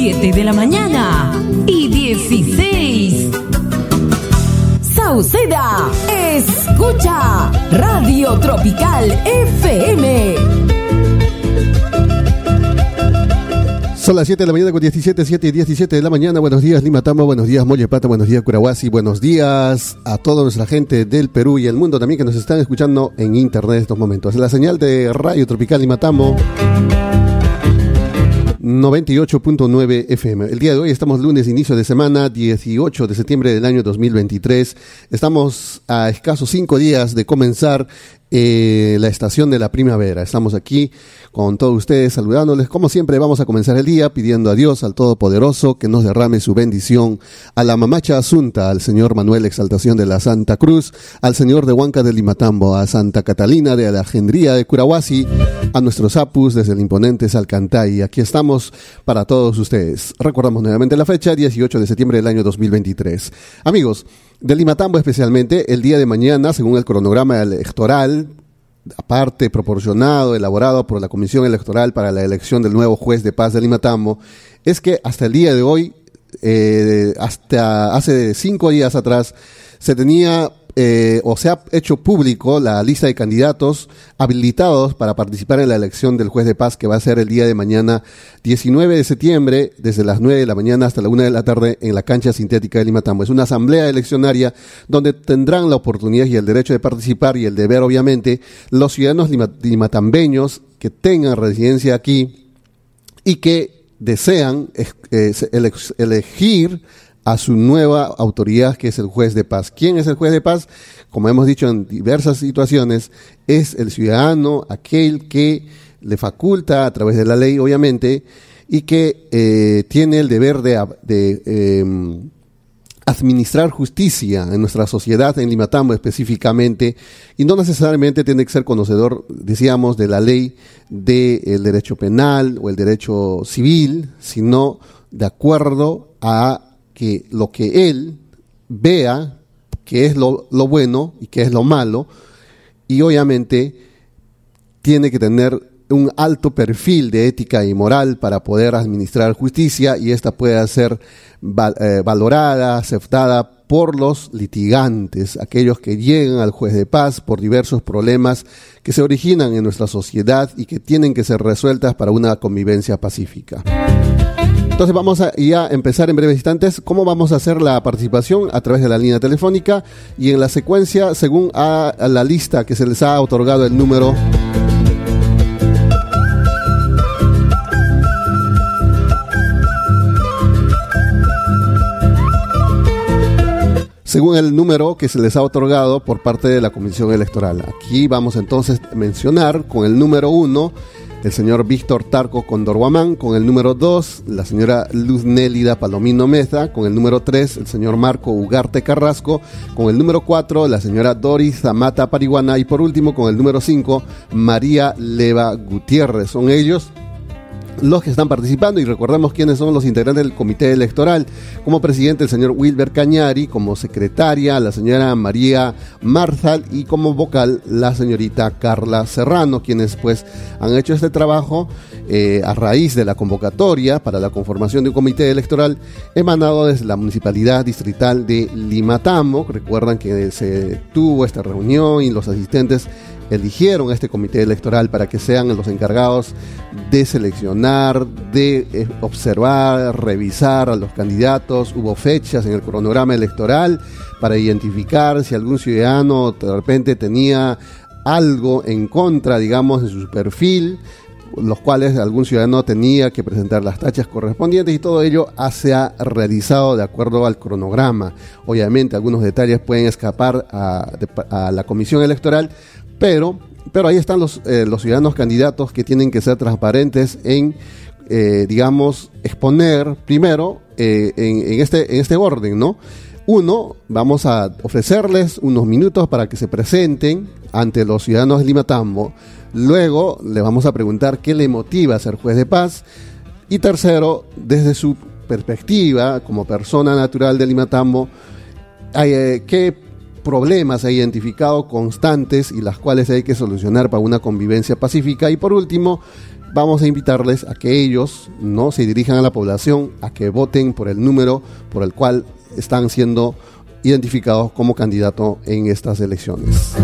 7 de la mañana y 16. Sauceda, escucha Radio Tropical FM. Son las 7 de la mañana con 17, 7 y 17 de la mañana. Buenos días Lima Tama, buenos días Molle Plata, buenos días Curahuasi, buenos días a toda nuestra gente del Perú y el mundo también que nos están escuchando en internet en estos momentos. La señal de Radio Tropical Lima Tamo 98.9 FM. El día de hoy estamos lunes, inicio de semana, 18 de septiembre del año 2023. Estamos a escasos cinco días de comenzar eh, la estación de la primavera. Estamos aquí con todos ustedes saludándoles. Como siempre vamos a comenzar el día pidiendo a Dios, al Todopoderoso, que nos derrame su bendición, a la mamacha Asunta, al Señor Manuel Exaltación de la Santa Cruz, al Señor de Huanca de Limatambo, a Santa Catalina de la Gendría de Curahuasi, a nuestros apus desde el imponente Salcantay. Aquí estamos para todos ustedes. Recordamos nuevamente la fecha, 18 de septiembre del año 2023. Amigos, de Limatambo especialmente, el día de mañana, según el cronograma electoral, aparte proporcionado, elaborado por la Comisión Electoral para la elección del nuevo juez de paz de Limatambo, es que hasta el día de hoy, eh, hasta hace cinco días atrás, se tenía eh, o se ha hecho público la lista de candidatos habilitados para participar en la elección del juez de paz que va a ser el día de mañana 19 de septiembre desde las 9 de la mañana hasta la 1 de la tarde en la cancha sintética de Limatambo. Es una asamblea eleccionaria donde tendrán la oportunidad y el derecho de participar y el deber obviamente los ciudadanos limatambeños que tengan residencia aquí y que desean eh, elegir a su nueva autoridad, que es el juez de paz. ¿Quién es el juez de paz? Como hemos dicho en diversas situaciones, es el ciudadano, aquel que le faculta a través de la ley, obviamente, y que eh, tiene el deber de, em, administrar justicia en nuestra sociedad, en Limatambo específicamente, y no necesariamente tiene que ser conocedor, decíamos, de la ley del derecho penal o el derecho civil, sino de acuerdo a que lo que él vea que es lo, bueno y que es lo malo, y obviamente tiene que tener un alto perfil de ética y moral para poder administrar justicia y esta pueda ser eh, valorada, aceptada por los litigantes, aquellos que llegan al juez de paz por diversos problemas que se originan en nuestra sociedad y que tienen que ser resueltas para una convivencia pacífica. Entonces vamos a ya empezar en breves instantes cómo vamos a hacer la participación a través de la línea telefónica y en la secuencia según a, la lista que se les ha otorgado el número según el número que se les ha otorgado por parte de la Comisión Electoral. Aquí vamos entonces a mencionar con el número uno el señor Víctor Tarco Condorguamán, con el número 2, la señora Luz Nélida Palomino Meza, con el número 3, el señor Marco Ugarte Carrasco, con el número 4, la señora Doris Zamata Pariguana y por último con el número 5, María Leva Gutiérrez. Son ellos los que están participando y recordemos quiénes son los integrantes del comité electoral. Como presidente el señor Wilber Cañari, como secretaria la señora María Marzal y como vocal la señorita Carla Serrano, quienes pues han hecho este trabajo eh, a raíz de la convocatoria para la conformación de un comité electoral emanado desde la municipalidad distrital de Limatambo. Recuerdan que se tuvo esta reunión y los asistentes eligieron este comité electoral para que sean los encargados de seleccionar, de eh, observar, revisar a los candidatos. Hubo fechas en el cronograma electoral para identificar si algún ciudadano de repente tenía algo en contra, digamos, de su perfil, los cuales algún ciudadano tenía que presentar las tachas correspondientes y todo ello se ha realizado de acuerdo al cronograma. Obviamente algunos detalles pueden escapar a, a la comisión electoral, pero, pero ahí están los, eh, los ciudadanos candidatos que tienen que ser transparentes en, eh, digamos, exponer primero eh, en, este, en este orden, ¿no? Uno, vamos a ofrecerles unos minutos para que se presenten ante los ciudadanos de Limatambo. Luego, le vamos a preguntar qué le motiva a ser juez de paz. Y tercero, desde su perspectiva como persona natural de Limatambo, ¿qué problemas ha identificado constantes y las cuales hay que solucionar para una convivencia pacífica. Y por último, vamos a invitarles a que ellos no se dirijan a la población, a que voten por el número por el cual están siendo identificados como candidato en estas elecciones.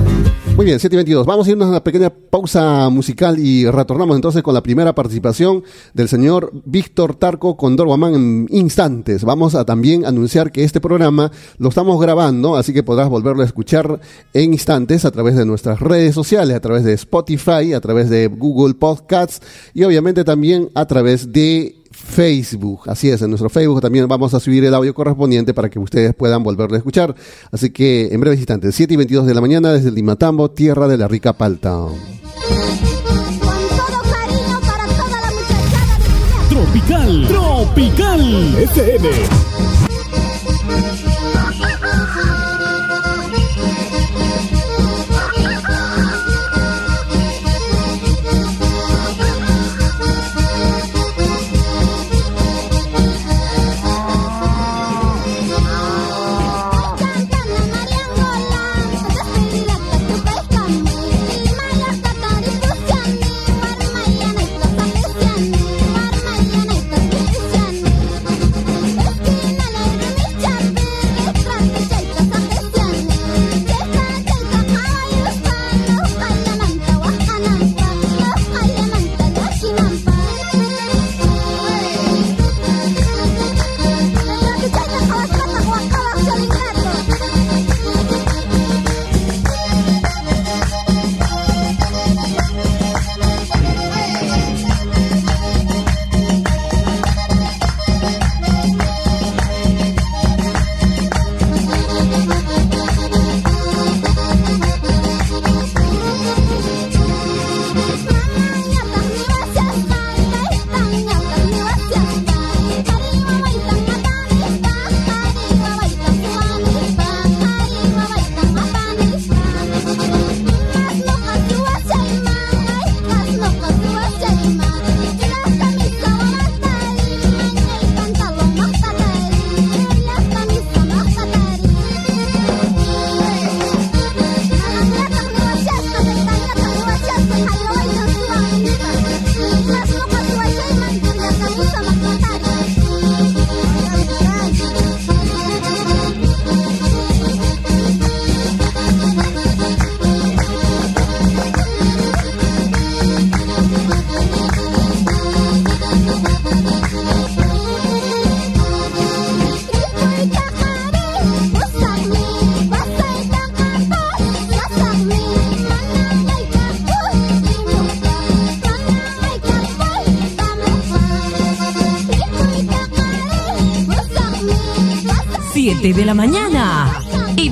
Muy bien, 722. Vamos a irnos a una pequeña pausa musical y retornamos entonces con la primera participación del señor Víctor Tarco con Dorguamán en instantes. Vamos a también anunciar que este programa lo estamos grabando, así que podrás volverlo a escuchar en instantes a través de nuestras redes sociales, a través de Spotify, a través de Google Podcasts y obviamente también a través de Facebook. Así es, en nuestro Facebook también vamos a subir el audio correspondiente para que ustedes puedan volverlo a escuchar. Así que en breves instantes, 7 y 22 de la mañana desde Limatambo, tierra de la rica palta. Tropical, Tropical FM.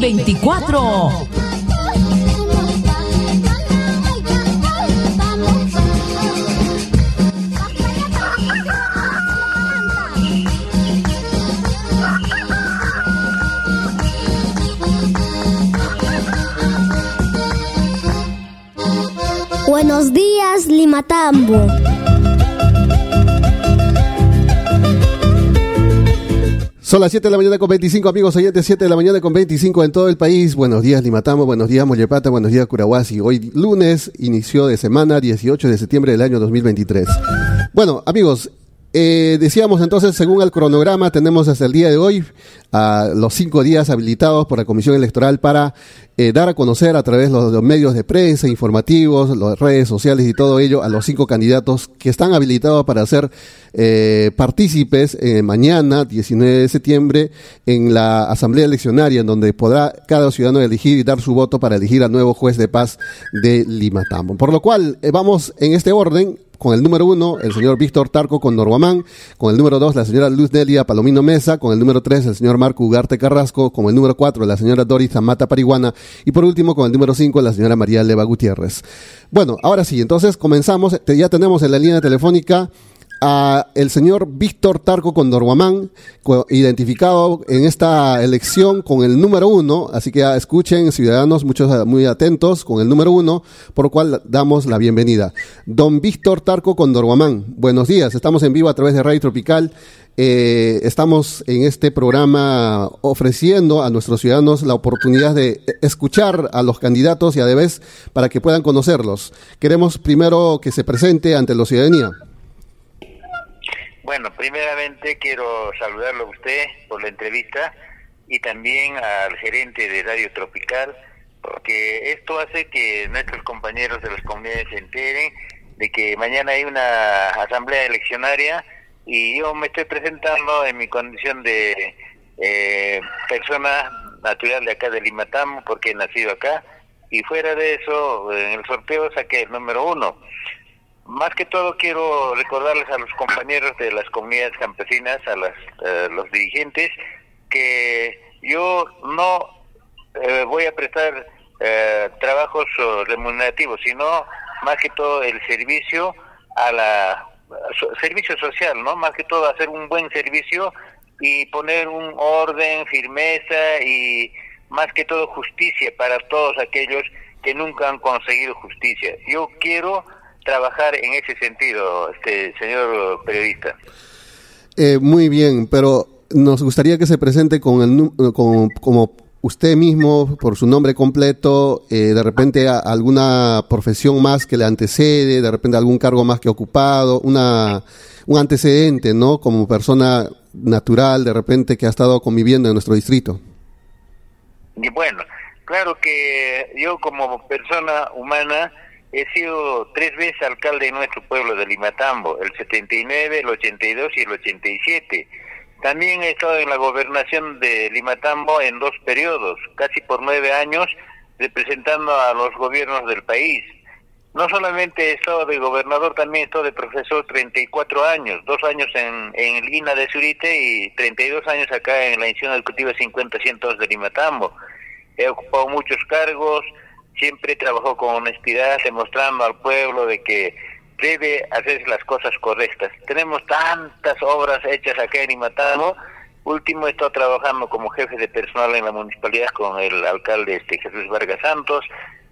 2024. Buenos días, Limatambo. Son las 7 de la mañana con 25, amigos oyentes, 7 de la mañana con 25 en todo el país. Buenos días, Limatamo, buenos días, Mollepata, buenos días, Curahuasi. Hoy lunes, inicio de semana, 18 de septiembre del año 2023. Bueno, amigos, eh, decíamos entonces, según el cronograma, tenemos hasta el día de hoy a los cinco días habilitados por la Comisión Electoral para eh, dar a conocer a través de los, medios de prensa, informativos, las redes sociales y todo ello a los cinco candidatos que están habilitados para ser eh, partícipes mañana, 19 de septiembre, en la Asamblea Eleccionaria, en donde podrá cada ciudadano elegir y dar su voto para elegir al nuevo juez de paz de Limatambo. Por lo cual, vamos en este orden con el número uno, el señor Víctor Tarco con Norguamán, con el número dos, la señora Luz Nelia Palomino Mesa, con el número tres, el señor Marco Ugarte Carrasco, con el número cuatro, la señora Doris Zamata Parihuana, y por último, con el número cinco, la señora María Leva Gutiérrez. Bueno, ahora sí, entonces comenzamos, ya tenemos en la línea telefónica a el señor Víctor Tarco Condorguamán, identificado en esta elección con el número uno, así que escuchen ciudadanos muchos eh, muy atentos con el número uno, por lo cual damos la bienvenida. Don Víctor Tarco Condorguamán, buenos días, estamos en vivo a través de Radio Tropical eh, estamos en este programa ofreciendo a nuestros ciudadanos la oportunidad de escuchar a los candidatos y a vez para que puedan conocerlos. Queremos primero que se presente ante la ciudadanía. Bueno, primeramente quiero saludarlo a usted por la entrevista y también al gerente de Radio Tropical, porque esto hace que nuestros compañeros de las comunidades se enteren de que mañana hay una asamblea eleccionaria y yo me estoy presentando en mi condición de eh, persona natural de acá de Limatam porque he nacido acá y fuera de eso en el sorteo saqué el número uno. Más que todo quiero recordarles a los compañeros de las comunidades campesinas, a las, eh, los dirigentes, que yo no eh, voy a prestar trabajos remunerativos, sino más que todo el servicio a la servicio social, ¿no? Más que todo hacer un buen servicio y poner un orden, firmeza y más que todo justicia para todos aquellos que nunca han conseguido justicia. Yo quiero trabajar en ese sentido, este señor periodista. Eh, muy bien, pero nos gustaría que se presente con el con, como usted mismo, por su nombre completo, eh, de repente alguna profesión más que le antecede, de repente algún cargo más que ocupado, una, un antecedente, ¿no? Como persona natural, de repente que ha estado conviviendo en nuestro distrito. Y bueno, claro que yo como persona humana he sido tres veces alcalde de nuestro pueblo de Limatambo, el 79, el 82 y el 87 también he estado en la gobernación de Limatambo en dos periodos, casi por nueve años, representando a los gobiernos del país. No solamente he estado de gobernador, también he estado de profesor 34 años, dos años en, en el INA de Surite y 32 años acá en la institución educativa 50 de Limatambo. He ocupado muchos cargos, siempre trabajo con honestidad, demostrando al pueblo de que debe hacer las cosas correctas. Tenemos tantas obras hechas acá en Imatamo. Último, he trabajando como jefe de personal en la municipalidad con el alcalde este Jesús Vargas Santos.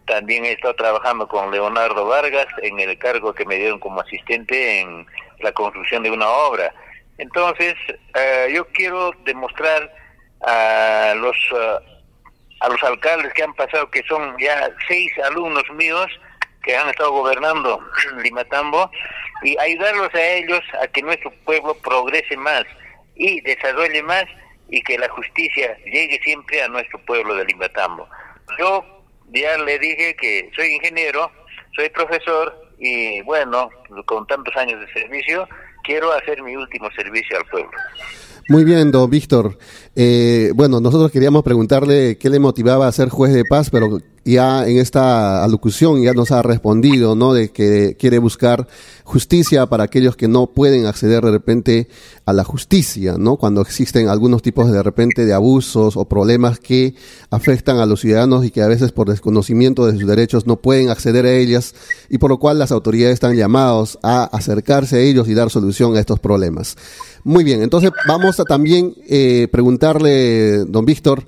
También he estado trabajando con Leonardo Vargas en el cargo que me dieron como asistente en la construcción de una obra. Entonces, eh, yo quiero demostrar a los, eh, a los alcaldes que han pasado, que son ya seis alumnos míos, que han estado gobernando Limatambo y ayudarlos a ellos a que nuestro pueblo progrese más y desarrolle más y que la justicia llegue siempre a nuestro pueblo de Limatambo. Yo ya le dije que soy ingeniero, soy profesor y bueno, con tantos años de servicio, quiero hacer mi último servicio al pueblo. Muy bien, don Víctor. Eh, bueno, nosotros queríamos preguntarle qué le motivaba a ser juez de paz, pero ya en esta alocución ya nos ha respondido, ¿no? De que quiere buscar justicia para aquellos que no pueden acceder de repente a la justicia, ¿no? Cuando existen algunos tipos de repente de abusos o problemas que afectan a los ciudadanos y que a veces por desconocimiento de sus derechos no pueden acceder a ellas y por lo cual las autoridades están llamados a acercarse a ellos y dar solución a estos problemas. Muy bien, entonces vamos a también eh, preguntarle, don Víctor,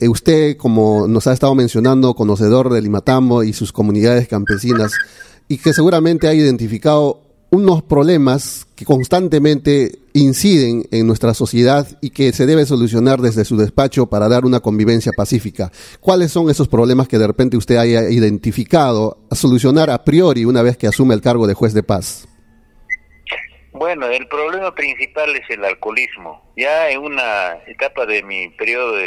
usted, como nos ha estado mencionando, conocedor del Limatambo y sus comunidades campesinas, y que seguramente ha identificado unos problemas que constantemente inciden en nuestra sociedad y que se debe solucionar desde su despacho para dar una convivencia pacífica. ¿Cuáles son esos problemas que de repente usted haya identificado a solucionar a priori una vez que asume el cargo de juez de paz? Bueno, el problema principal es el alcoholismo. Ya en una etapa de mi periodo de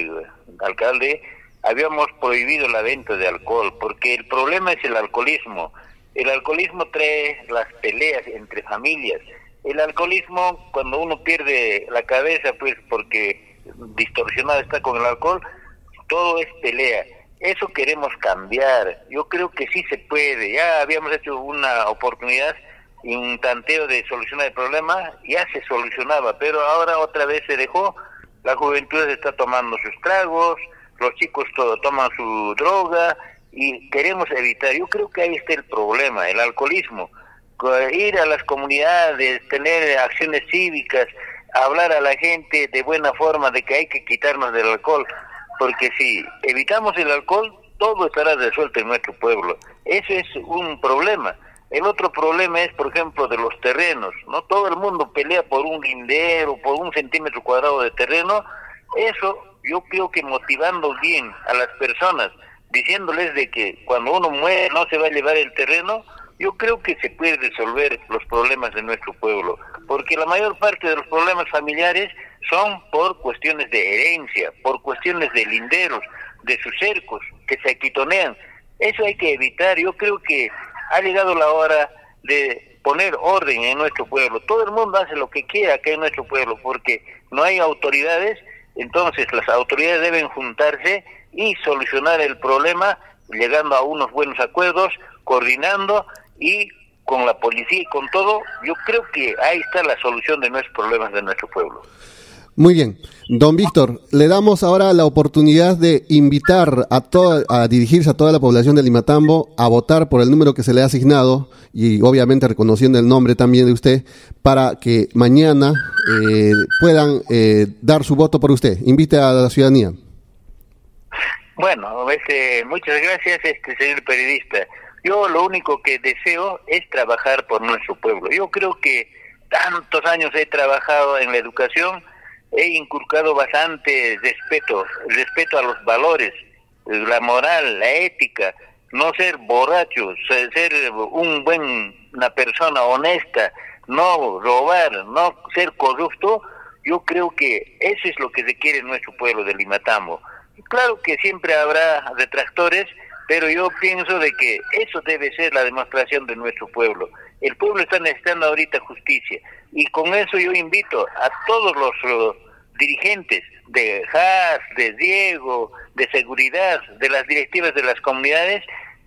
alcalde habíamos prohibido la venta de alcohol porque el problema es el alcoholismo. El alcoholismo trae las peleas entre familias. El alcoholismo, cuando uno pierde la cabeza, pues porque distorsionado está con el alcohol, todo es pelea. Eso queremos cambiar. Yo creo que sí se puede. Ya habíamos hecho una oportunidad y un tanteo de solucionar el problema, ya se solucionaba, pero ahora otra vez se dejó, la juventud está tomando sus tragos, los chicos todo, toman su droga y queremos evitar, yo creo que ahí está el problema, el alcoholismo, ir a las comunidades, tener acciones cívicas, hablar a la gente de buena forma de que hay que quitarnos del alcohol, porque si evitamos el alcohol, todo estará resuelto en nuestro pueblo. Eso es un problema El otro problema es, por ejemplo, de los terrenos. No todo el mundo pelea por un lindero, por un centímetro cuadrado de terreno. Eso yo creo que motivando bien a las personas, diciéndoles de que cuando uno muere no se va a llevar el terreno, yo creo que se puede resolver los problemas de nuestro pueblo, porque la mayor parte de los problemas familiares son por cuestiones de herencia, por cuestiones de linderos, de sus cercos, que se aquitonean. Eso hay que evitar. Yo creo que ha llegado la hora de poner orden en nuestro pueblo. Todo el mundo hace lo que quiera acá en nuestro pueblo, porque no hay autoridades, entonces las autoridades deben juntarse y solucionar el problema, llegando a unos buenos acuerdos, coordinando y con la policía y con todo, yo creo que ahí está la solución de nuestros problemas de nuestro pueblo. Muy bien. Don Víctor, le damos ahora la oportunidad de invitar a, toda, a dirigirse a toda la población de Limatambo a votar por el número que se le ha asignado y obviamente reconociendo el nombre también de usted para que mañana eh, puedan eh, dar su voto por usted. Invite a la ciudadanía. Bueno, este, muchas gracias, este señor periodista. Yo lo único que deseo es trabajar por nuestro pueblo. Yo creo que tantos años he trabajado en la educación he inculcado bastante respeto, respeto a los valores, la moral, la ética, no ser borracho, ser un buen, una persona honesta, no robar, no ser corrupto, yo creo que eso es lo que se quiere en nuestro pueblo de Limatambo. Claro que siempre habrá detractores, pero yo pienso de que eso debe ser la demostración de nuestro pueblo. El pueblo está necesitando ahorita justicia. Y con eso yo invito a todos los dirigentes de JAS, de Diego, de seguridad, de las directivas de las comunidades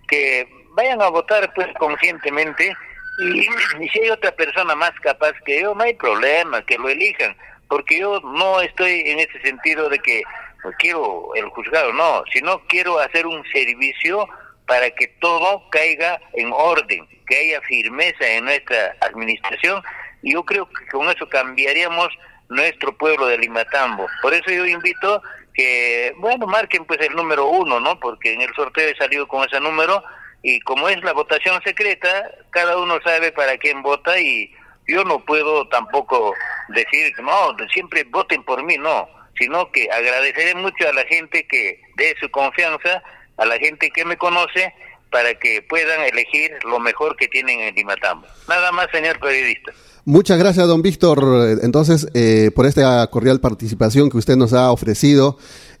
que vayan a votar pues conscientemente. Y, y si hay otra persona más capaz que yo, no hay problema, que lo elijan, porque yo no estoy en ese sentido de que quiero el juzgado, no, sino quiero hacer un servicio para que todo caiga en orden, que haya firmeza en nuestra administración y yo creo que con eso cambiaríamos nuestro pueblo de Limatambo. Por eso yo invito que, bueno, marquen pues el número uno, ¿no? Porque en el sorteo he salido con ese número y como es la votación secreta, cada uno sabe para quién vota y yo no puedo tampoco decir, no, siempre voten por mí, no, sino que agradeceré mucho a la gente que dé su confianza, a la gente que me conoce, para que puedan elegir lo mejor que tienen en Limatambo. Nada más, señor periodista. Muchas gracias, don Víctor, entonces, eh, por esta cordial participación que usted nos ha ofrecido.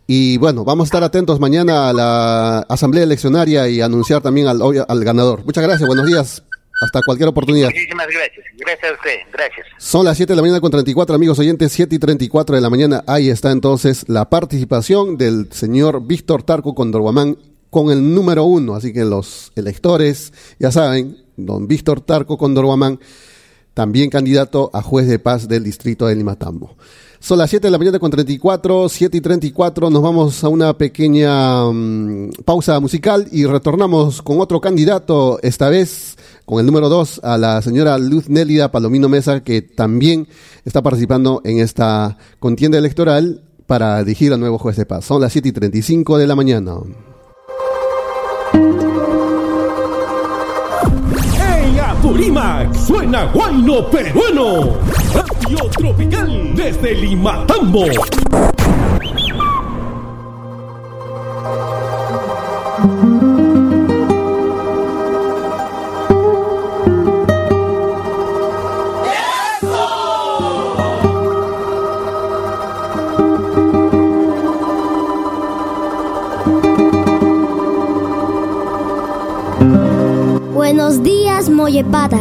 Y bueno, vamos a estar atentos mañana a la asamblea eleccionaria y anunciar también al, al ganador. Muchas gracias, buenos días. Hasta cualquier oportunidad. Muchísimas gracias. Gracias a usted. Gracias. Son las 7 de la mañana con 34, amigos oyentes. 7 y 34 de la mañana. Ahí está entonces la participación del señor Víctor Tarco Condorguamán con el número uno. Así que los electores, ya saben, don Víctor Tarco Condorguamán también candidato a juez de paz del distrito de Limatambo. Son las 7 de la mañana con 34, 7 y 34, nos vamos a una pequeña um, pausa musical y retornamos con otro candidato, esta vez con el número 2, a la señora Luz Nélida Palomino Mesa, que también está participando en esta contienda electoral para dirigir al nuevo juez de paz. Son las 7 y 35 de la mañana. Purímac suena guayno peruano. Radio Tropical desde Limatambo. Buenos días, Mollepata.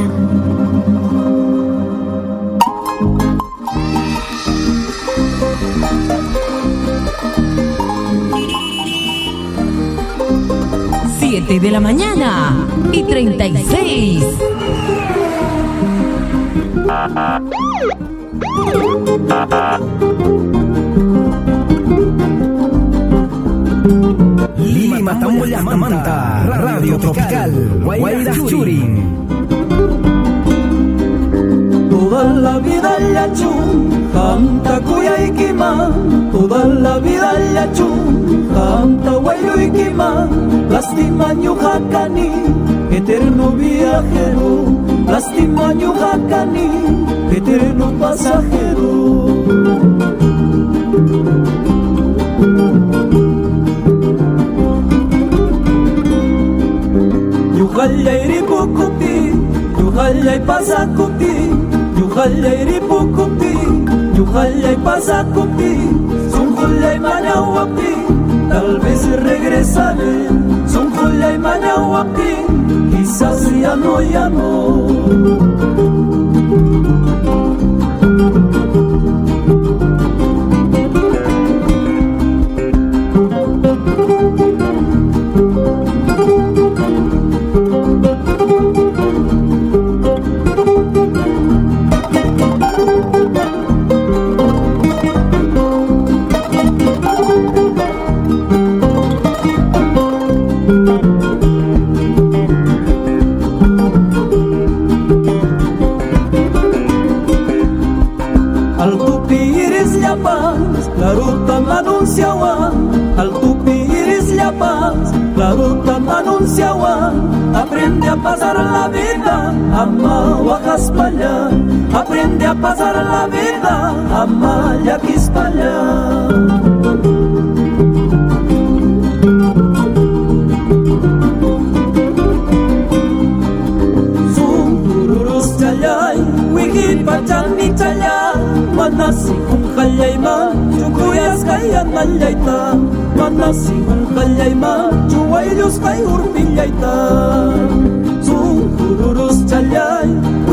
Siete de la mañana y 36. Lima Tamboya Manta, Radio Tropical, Guayras Churin. Toda la vida yachu, canta cuya y quema, toda la vida yachu, canta manta Guayuiquima, lástima ñujacani, eterno viajero, lástima ñujacani, eterno pasajero. Yuhallay ripukuti, yuhallay pasakuti, yuhallay ripukuti, yuhallay pasakuti, sunhullay manawapi, tal vez regresaré, sunhullay manawapi, quizás ya no, ya no. Pasar la vida, ama allá. Aprende a pasar la vida, ama ya para allá. Sungururus chalay, wiki pachani chalay Manasi kung kalyay ma, chukuyas kaya nalyay ta Manasi kung kalyay ma, chuwaylus kay urpilyay ta Sungururus chalay,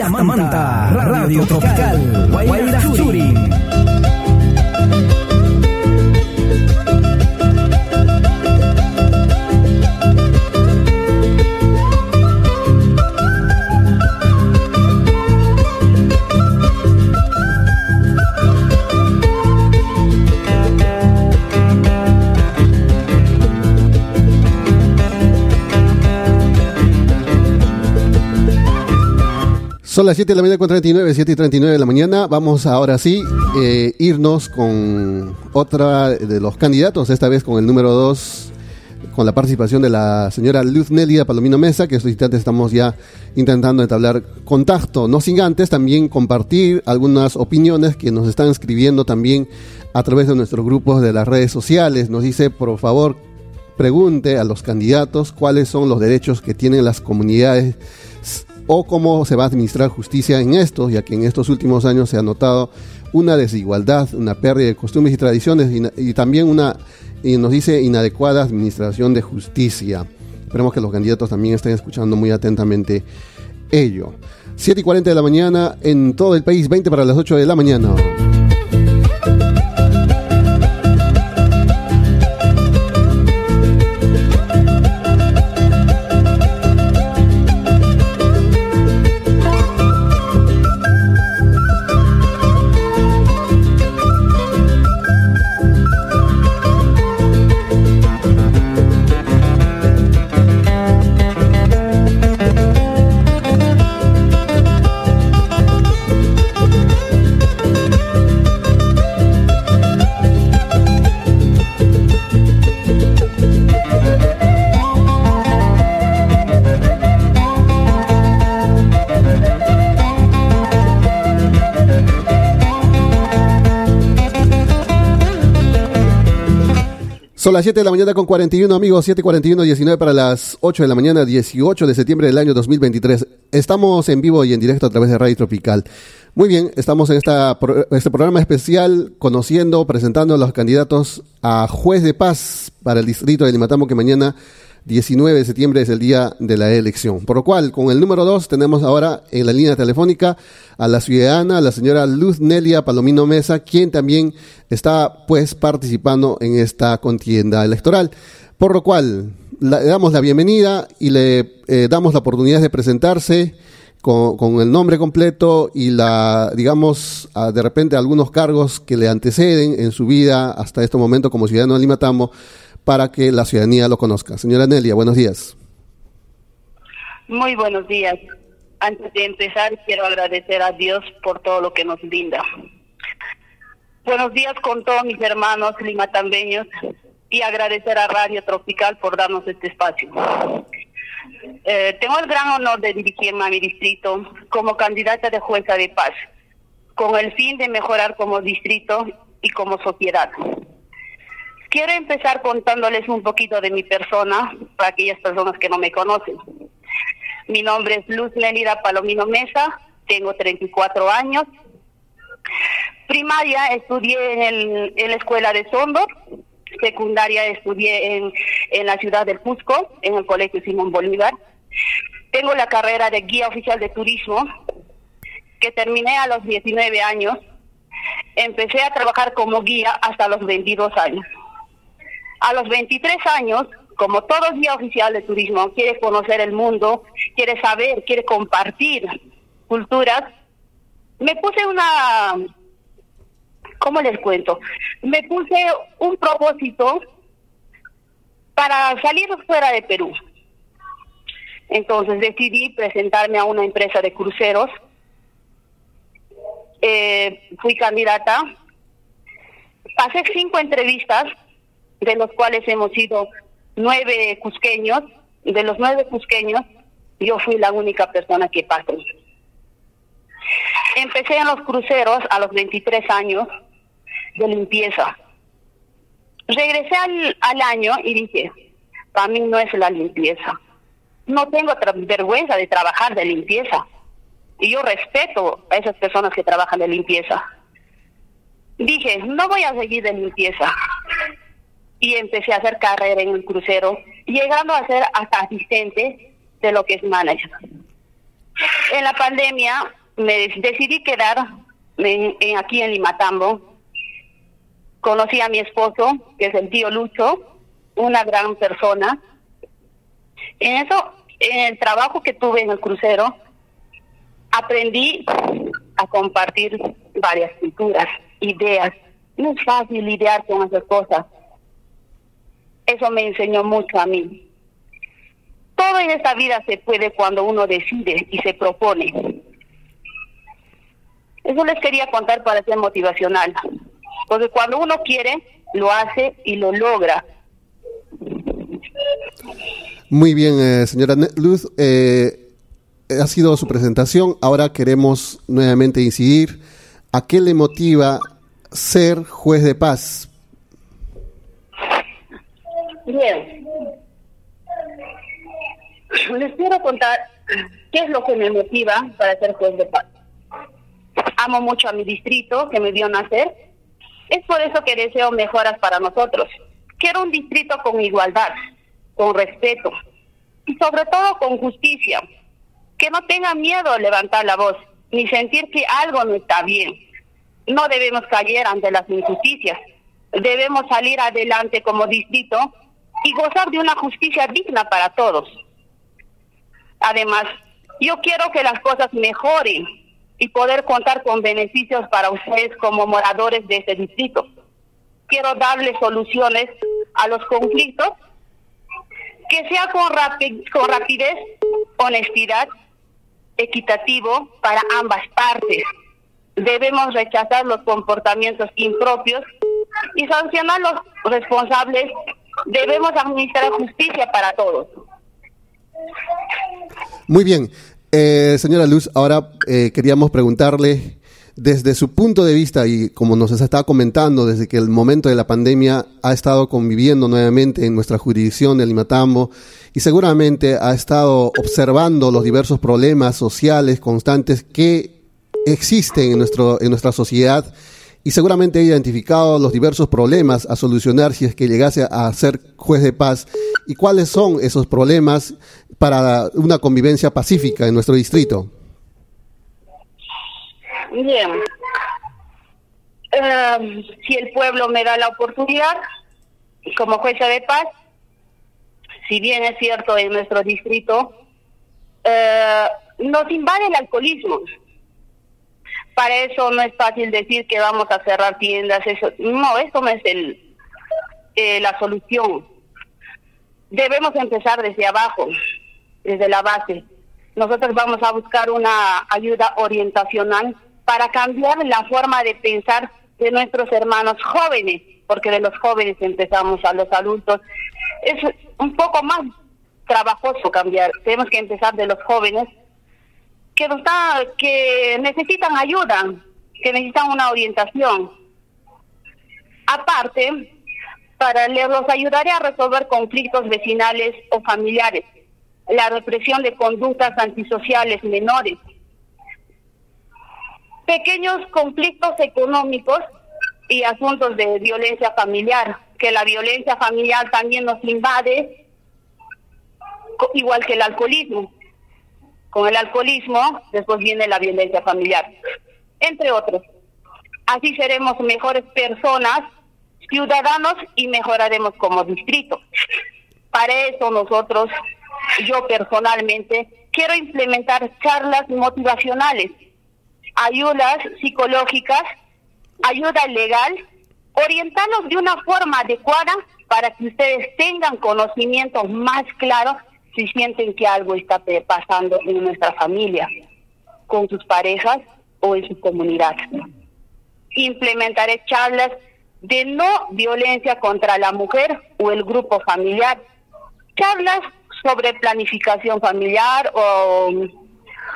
Tamboya Manta, Radio Tropical, Guayra Churin. Son las 7 de la mañana con 39, 7 y 39 de la mañana. Vamos ahora sí eh, irnos con otra de los candidatos, esta vez con el número 2, con la participación de la señora Luz Nelia Palomino Mesa, que estos instantes estamos ya intentando entablar contacto, no sin antes también compartir algunas opiniones que nos están escribiendo también a través de nuestros grupos de las redes sociales. Nos dice, por favor, pregunte a los candidatos cuáles son los derechos que tienen las comunidades o cómo se va a administrar justicia en esto, ya que en estos últimos años se ha notado una desigualdad, una pérdida de costumbres y tradiciones y, y también una, y nos dice, inadecuada administración de justicia. Esperemos que los candidatos también estén escuchando muy atentamente ello. 7 y 40 de la mañana en todo el país, 20 para las 8 de la mañana. Son las 7 de la mañana con 41 amigos, 7.41, 19 para las 8 de la mañana, 18 de septiembre del año 2023. Estamos en vivo y en directo a través de Radio Tropical. Muy bien, estamos en esta, este programa especial conociendo, presentando a los candidatos a juez de paz para el distrito de Limatambo que mañana 19 de septiembre es el día de la elección. Por lo cual, con el número 2 tenemos ahora en la línea telefónica a la ciudadana, la señora Luz Nelia Palomino Mesa, quien también está pues participando en esta contienda electoral. Por lo cual, le damos la bienvenida y le eh, damos la oportunidad de presentarse con, el nombre completo y la, digamos, de repente algunos cargos que le anteceden en su vida hasta este momento como ciudadano de Limatambo para que la ciudadanía lo conozca. Señora Nelia, buenos días. Muy buenos días. Antes de empezar, quiero agradecer a Dios por todo lo que nos brinda. Buenos días con todos mis hermanos limatambeños y agradecer a Radio Tropical por darnos este espacio. Eh, tengo el gran honor de dirigirme a mi distrito como candidata de jueza de paz, con el fin de mejorar como distrito y como sociedad. Quiero empezar contándoles un poquito de mi persona para aquellas personas que no me conocen. Mi nombre es Luz Lélida Palomino Mesa, tengo 34 años. Primaria estudié en, el, la escuela de Sondor, secundaria estudié en, en la ciudad del Cusco, en el Colegio Simón Bolívar. Tengo la carrera de guía oficial de turismo, que terminé a los 19 años. Empecé a trabajar como guía hasta los 22 años. A los 23 años, como todo guía oficial de turismo, quiere conocer el mundo, quiere saber, quiere compartir culturas, me puse una, ¿cómo les cuento? Me puse un propósito para salir fuera de Perú. Entonces decidí presentarme a una empresa de cruceros. Eh, fui candidata. Pasé cinco entrevistas de los cuales hemos sido nueve cusqueños, de los nueve cusqueños, yo fui la única persona que pasó. Empecé en los cruceros a los 23 años de limpieza. Regresé al, al año y dije, para mí no es la limpieza. No tengo vergüenza de trabajar de limpieza. Y yo respeto a esas personas que trabajan de limpieza. Dije, no voy a seguir de limpieza y empecé a hacer carrera en el crucero, llegando a ser hasta asistente de lo que es manager. En la pandemia me decidí quedar en, aquí en Limatambo. Conocí a mi esposo, que es el tío Lucho, una gran persona. En eso, en el trabajo que tuve en el crucero, aprendí a compartir varias culturas, ideas. No es fácil lidiar con esas cosas eso me enseñó mucho a mí. Todo en esta vida se puede cuando uno decide y se propone. Eso les quería contar para ser motivacional. Porque cuando uno quiere, lo hace y lo logra. Muy bien, eh, señora Luz. Eh, ha sido su presentación. Ahora queremos nuevamente incidir. ¿A qué le motiva ser juez de paz? Bien. Les quiero contar qué es lo que me motiva para ser juez de paz. Amo mucho a mi distrito que me vio nacer. Es por eso que deseo mejoras para nosotros. Quiero un distrito con igualdad, con respeto y sobre todo con justicia. Que no tenga miedo a levantar la voz ni sentir que algo no está bien. No debemos caer ante las injusticias. Debemos salir adelante como distrito y gozar de una justicia digna para todos. Además, yo quiero que las cosas mejoren y poder contar con beneficios para ustedes como moradores de este distrito. Quiero darles soluciones a los conflictos que sea con, con rapidez, honestidad, equitativo para ambas partes. Debemos rechazar los comportamientos impropios y sancionar los responsables debemos administrar justicia para todos. Muy bien. Eh, señora Luz, ahora eh, queríamos preguntarle, desde su punto de vista y como nos estaba comentando, desde que el momento de la pandemia ha estado conviviendo nuevamente en nuestra jurisdicción de Limatambo y seguramente ha estado observando los diversos problemas sociales constantes que existen en, nuestro, en nuestra sociedad y seguramente ha identificado los diversos problemas a solucionar si es que llegase a ser juez de paz y cuáles son esos problemas para una convivencia pacífica en nuestro distrito. Bien. Eh, si el pueblo me da la oportunidad, como jueza de paz, si bien es cierto en nuestro distrito, eh, nos invade el alcoholismo. Para eso no es fácil decir que vamos a cerrar tiendas. Eso, no, eso no es el, eh, la solución. Debemos empezar desde abajo, desde la base. Nosotros vamos a buscar una ayuda orientacional para cambiar la forma de pensar de nuestros hermanos jóvenes, porque de los jóvenes empezamos a los adultos. Es un poco más trabajoso cambiar. Tenemos que empezar de los jóvenes que, nos que necesitan ayuda, que necesitan una orientación. Aparte, para los ayudaré a resolver conflictos vecinales o familiares, la represión de conductas antisociales menores, pequeños conflictos económicos y asuntos de violencia familiar, que la violencia familiar también nos invade, igual que el alcoholismo. Con el alcoholismo después viene la violencia familiar, entre otros. Así seremos mejores personas, ciudadanos y mejoraremos como distrito. Para eso nosotros, yo personalmente, quiero implementar charlas motivacionales, ayudas psicológicas, ayuda legal, orientarlos de una forma adecuada para que ustedes tengan conocimientos más claros si sienten que algo está pasando en nuestra familia, con sus parejas o en su comunidad. Implementaré charlas de no violencia contra la mujer o el grupo familiar, charlas sobre planificación familiar o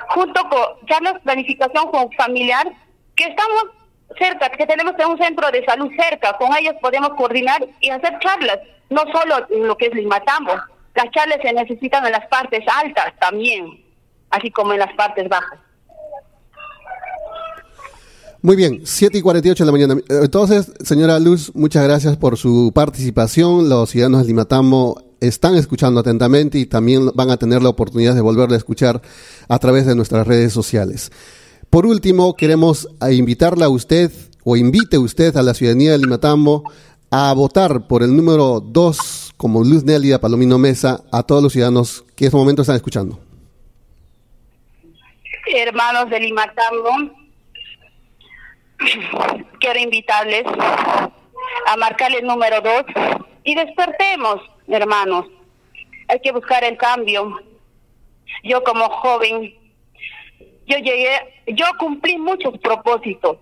junto con charlas de planificación familiar que estamos cerca, que tenemos un centro de salud cerca, con ellos podemos coordinar y hacer charlas, no solo en lo que es Limatambo, las charlas se necesitan en las partes altas también, así como en las partes bajas. Muy bien, 7 y 48 de la mañana. Entonces, señora Luz, muchas gracias por su participación. Los ciudadanos de Limatambo están escuchando atentamente y también van a tener la oportunidad de volverle a escuchar a través de nuestras redes sociales. Por último, queremos invitarla a usted o invite usted a la ciudadanía de Limatambo a votar por el número 2 como Luz Nélida Palomino Mesa a todos los ciudadanos que en este momento están escuchando. Hermanos de Limatambo, quiero invitarles a marcar el número 2 y despertemos, hermanos. Hay que buscar el cambio. Yo como joven, yo llegué, yo cumplí muchos propósitos.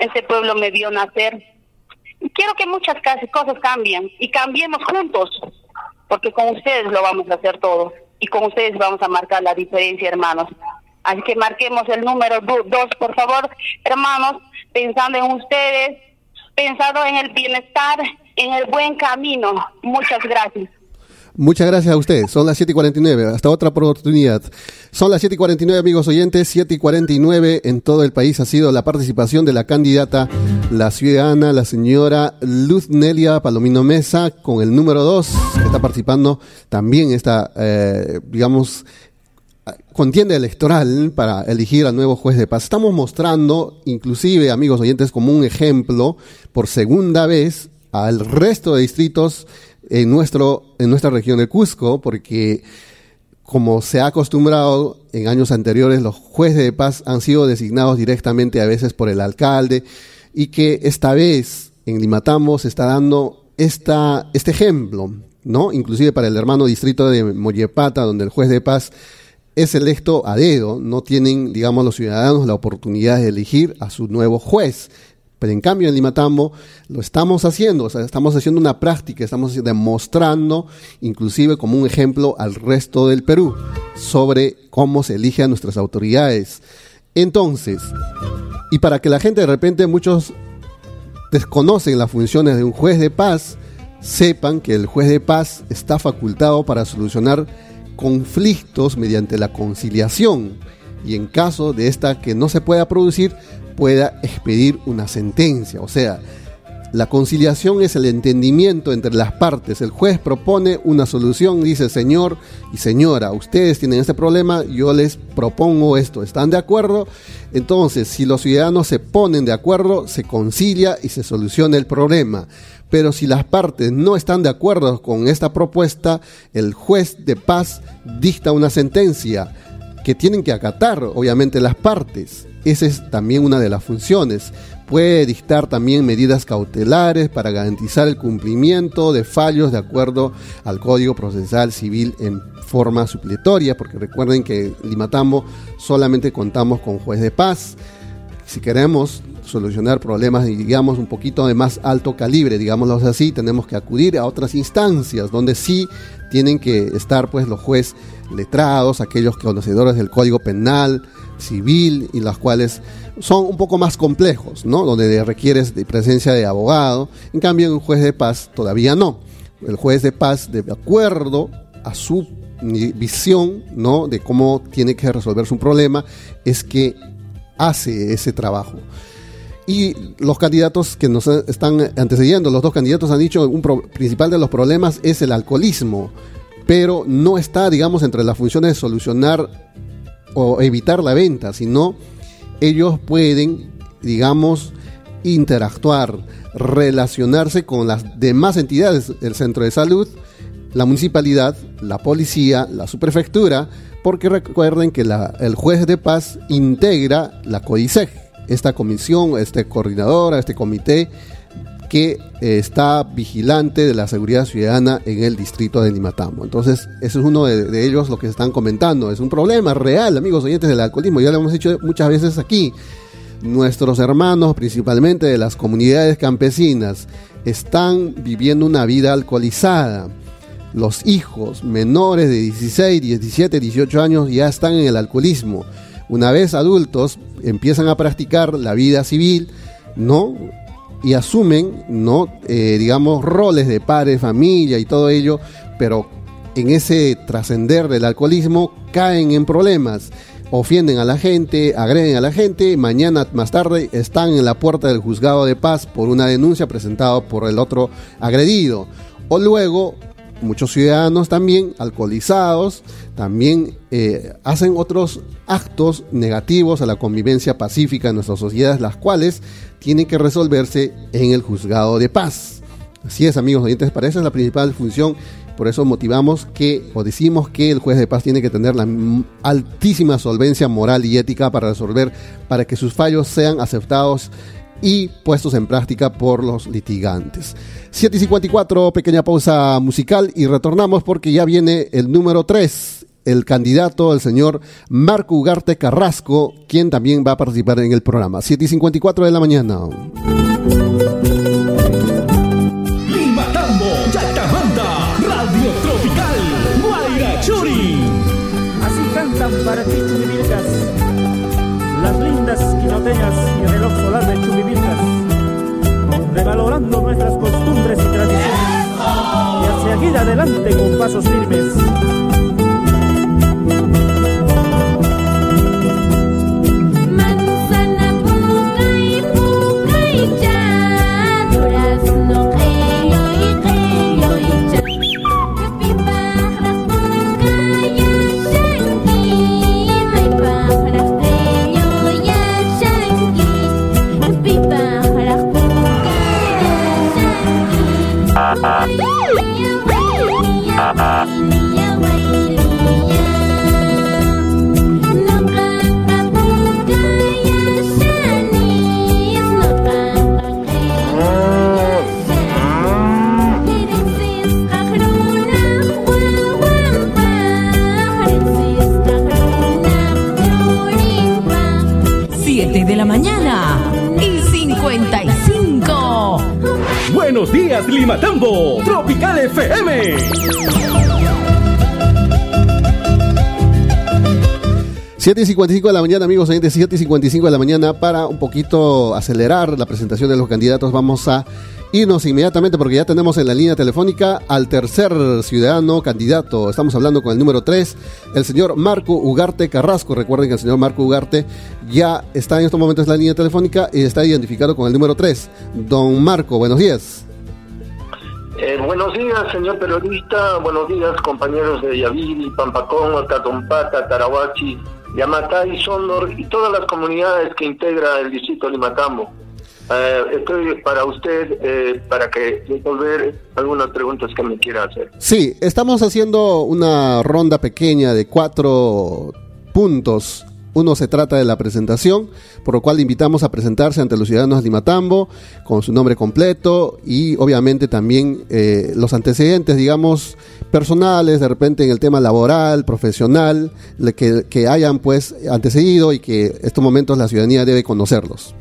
Este pueblo me vio nacer quiero que muchas cosas cambien y cambiemos juntos, porque con ustedes lo vamos a hacer todo y con ustedes vamos a marcar la diferencia, hermanos. Así que marquemos el número dos, por favor, hermanos, pensando en ustedes, pensando en el bienestar, en el buen camino. Muchas gracias. Muchas gracias a ustedes. Son las 7 y 49. Hasta otra oportunidad. Son las 7 y 49, amigos oyentes. 7 y 49 en todo el país ha sido la participación de la candidata, la ciudadana, la señora Luz Nelia Palomino Mesa, con el número 2, que está participando también esta, eh, digamos, contienda electoral para elegir al nuevo juez de paz. Estamos mostrando, inclusive, amigos oyentes, como un ejemplo, por segunda vez, al resto de distritos en, nuestro, en nuestra región de Cusco, porque como se ha acostumbrado en años anteriores, los jueces de paz han sido designados directamente a veces por el alcalde y que esta vez en Limatambo se está dando esta, este ejemplo, ¿no? Inclusive para el hermano distrito de Mollepata, donde el juez de paz es electo a dedo, no tienen, digamos, los ciudadanos la oportunidad de elegir a su nuevo juez. Pero en cambio en Limatambo lo estamos haciendo, o sea, estamos haciendo una práctica, estamos demostrando, inclusive como un ejemplo al resto del Perú, sobre cómo se elige a nuestras autoridades. Entonces, y para que la gente de repente, muchos desconocen las funciones de un juez de paz, sepan que el juez de paz está facultado para solucionar conflictos mediante la conciliación y en caso de esta que no se pueda producir, pueda expedir una sentencia. O sea, la conciliación es el entendimiento entre las partes. El juez propone una solución, dice señor y señora, ustedes tienen este problema, yo les propongo esto. ¿Están de acuerdo? Entonces, si los ciudadanos se ponen de acuerdo, se concilia y se soluciona el problema. Pero si las partes no están de acuerdo con esta propuesta, el juez de paz dicta una sentencia que tienen que acatar, obviamente, las partes. Esa es también una de las funciones puede dictar también medidas cautelares para garantizar el cumplimiento de fallos de acuerdo al Código Procesal Civil en forma supletoria, porque recuerden que en Limatambo solamente contamos con juez de paz. Si queremos solucionar problemas, digamos, un poquito de más alto calibre, digámoslo así, tenemos que acudir a otras instancias donde sí tienen que estar pues los jueces letrados, aquellos conocedores del Código Penal, Civil y las cuales son un poco más complejos, ¿no? Donde requieres de presencia de abogado. En cambio, un juez de paz todavía no. El juez de paz, de acuerdo a su visión, ¿no? De cómo tiene que resolverse un problema, es que hace ese trabajo. Y los candidatos que nos están antecediendo, los dos candidatos han dicho un principal de los problemas es el alcoholismo, pero no está, digamos, entre las funciones de solucionar o evitar la venta, sino ellos pueden, digamos, interactuar, relacionarse con las demás entidades del centro de salud, la municipalidad, la policía, la subprefectura, porque recuerden que el juez de paz integra la CODICEG, esta comisión, este coordinadora, este comité que eh, está vigilante de la seguridad ciudadana en el distrito de Limatambo. Entonces, eso es uno de, de, ellos lo que están comentando. Es un problema real, amigos oyentes del alcoholismo. Ya lo hemos dicho muchas veces aquí. Nuestros hermanos, principalmente de las comunidades campesinas, están viviendo una vida alcoholizada. Los hijos menores de 16, 17, 18 años ya están en el alcoholismo. Una vez adultos, empiezan a practicar la vida civil, ¿no? Y asumen, ¿no? Eh, digamos, roles de padre, familia y todo ello, pero en ese trascender del alcoholismo caen en problemas, ofienden a la gente, agreden a la gente, mañana más tarde están en la puerta del juzgado de paz por una denuncia presentada por el otro agredido. O luego muchos ciudadanos también alcoholizados también eh, hacen otros actos negativos a la convivencia pacífica en nuestras sociedades, las cuales tienen que resolverse en el juzgado de paz. Así es, amigos oyentes, para eso es la principal función. Por eso motivamos que, o decimos que el juez de paz tiene que tener la altísima solvencia moral y ética para resolver, para que sus fallos sean aceptados y puestos en práctica por los litigantes. 7 y 54, pequeña pausa musical y retornamos porque ya viene el número 3, el candidato, el señor Marco Ugarte Carrasco, quien también va a participar en el programa. 7 y 54 de la mañana. Radio Tropical. Así cantan para ti, Revalorando nuestras costumbres y tradiciones y hacia seguir adelante con pasos firmes. Días, Limatambo, Tropical FM. Siete y 55 de la mañana, amigos oyentes, 7 y 55 de la mañana, para un poquito acelerar la presentación de los candidatos, vamos a irnos inmediatamente porque ya tenemos en la línea telefónica al tercer ciudadano candidato. Estamos hablando con el número 3, el señor Marco Ugarte Carrasco. Recuerden que el señor Marco Ugarte ya está en estos momentos en la línea telefónica y está identificado con el número 3. Don Marco, buenos días. Eh, buenos días, señor periodista. Buenos días, compañeros de Yaviri, Pampacón, Tatompata, Tarahuachi, Yamatay, Sondor y todas las comunidades que integra el distrito Limatambo. Eh, estoy para usted eh, para que resolver algunas preguntas que me quiera hacer. Sí, estamos haciendo una ronda pequeña de cuatro puntos. Uno se trata de la presentación, por lo cual invitamos a presentarse ante los ciudadanos de Limatambo con su nombre completo y obviamente también eh, los antecedentes, digamos, personales, de repente en el tema laboral, profesional, le- que, que hayan pues antecedido y que estos momentos la ciudadanía debe conocerlos.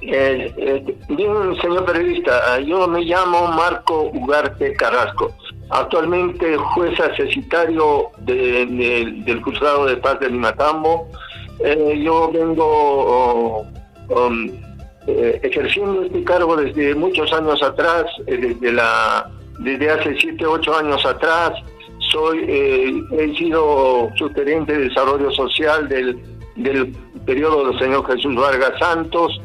Eh, eh, bien, señor periodista, eh, yo me llamo Marco Ugarte Carrasco, actualmente juez accesitario de- de- del Juzgado de Paz de Limatambo. Eh, yo vengo oh, um, eh, ejerciendo este cargo desde muchos años atrás, eh, desde la desde hace siete, ocho años atrás. Soy, eh, he sido subgerente de desarrollo social del, del periodo del señor Jesús Vargas Santos.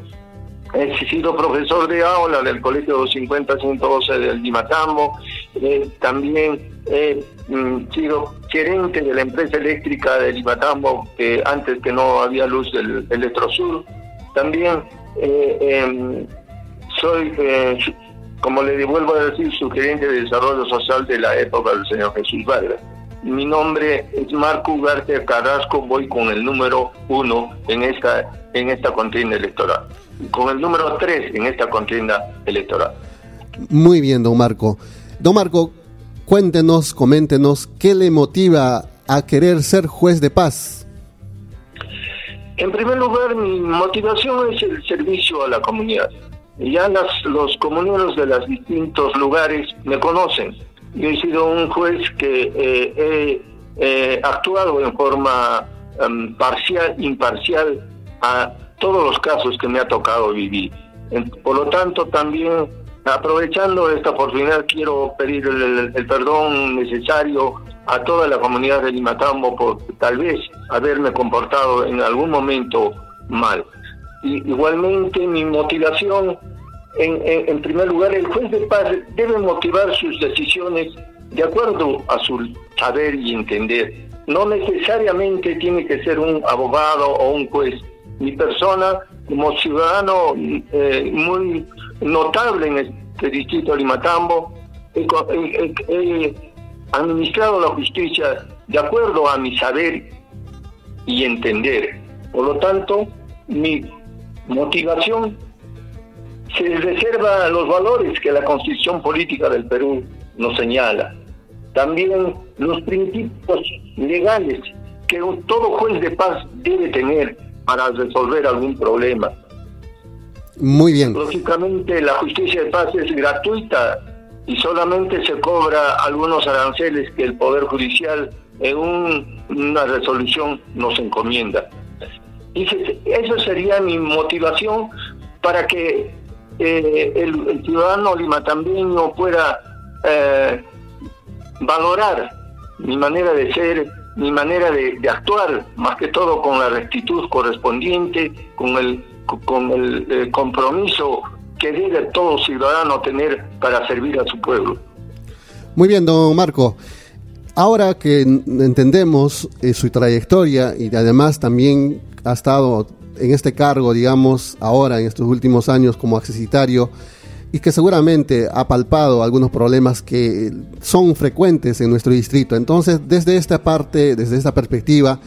He sido profesor de aula del Colegio 250-112 del Limatambo. Eh, también he mm, sido gerente de la empresa eléctrica de Limatambo, que antes que no había luz del Electrosur. También eh, em, soy, eh, como le vuelvo a decir, su gerente de desarrollo social de la época del señor Jesús Vargas. Mi nombre es Marco Ugarte Carrasco, voy con el número uno en esta, en esta contienda electoral. Con el número tres en esta contienda electoral. Muy bien, don Marco. Don Marco, cuéntenos, coméntenos, ¿qué le motiva a querer ser juez de paz? En primer lugar, mi motivación es el servicio a la comunidad. Ya las, los comuneros de los distintos lugares me conocen. Yo he sido un juez que eh, he eh, actuado en forma em, parcial, imparcial a todos los casos que me ha tocado vivir. Por lo tanto, también aprovechando esta oportunidad, quiero pedir el- el perdón necesario a toda la comunidad de Limatambo por tal vez haberme comportado en algún momento mal. Y, igualmente, mi motivación, en, en- en primer lugar, el juez de paz debe motivar sus decisiones de acuerdo a su saber y entender. No necesariamente tiene que ser un abogado o un juez. Mi persona, como ciudadano eh, muy notable en este distrito de Limatambo, he, he- he administrado la justicia de acuerdo a mi saber y entender. Por lo tanto, mi motivación se reserva los valores que la constitución política del Perú nos señala. También los principios legales que todo juez de paz debe tener para resolver algún problema. Muy bien. Lógicamente la justicia de paz es gratuita y solamente se cobra algunos aranceles que el Poder Judicial en un- una resolución nos encomienda. Y eso sería mi motivación para que eh, el, el ciudadano limatambeño pueda eh, valorar mi manera de ser, mi manera de, actuar, más que todo con la rectitud correspondiente, con el, con el eh, compromiso que debe todo ciudadano tener para servir a su pueblo. Muy bien, don Marco. Ahora que entendemos eh, su trayectoria y además también ha estado en este cargo, digamos, ahora en estos últimos años como accesitario y que seguramente ha palpado algunos problemas que son frecuentes en nuestro distrito. Entonces, desde esta parte, desde esta perspectiva,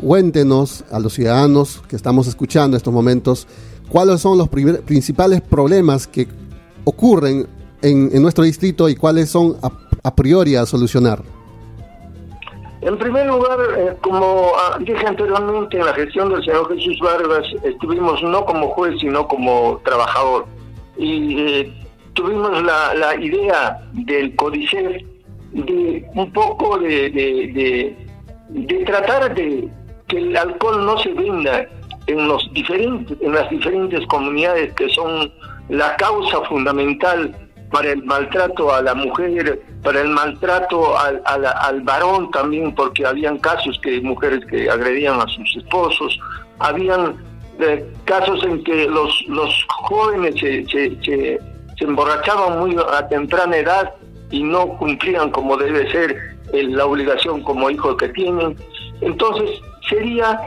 cuéntenos a los ciudadanos que estamos escuchando en estos momentos cuáles son los principales problemas que ocurren en, nuestro distrito y cuáles son a priori a solucionar. En primer lugar, eh, como ah, dije anteriormente, en la gestión del señor Jesús Vargas estuvimos no como juez, sino como trabajador. Y eh, tuvimos la, idea del códice de un poco de- de tratar de que el alcohol no se venda en los diferentes en las diferentes comunidades que son la causa fundamental para el maltrato a la mujer, para el maltrato al, al, varón también, porque habían casos que mujeres que agredían a sus esposos, habían eh, casos en que los, los jóvenes se, se, emborrachaban muy a temprana edad y no cumplían como debe ser eh, la obligación como hijos que tienen. Entonces sería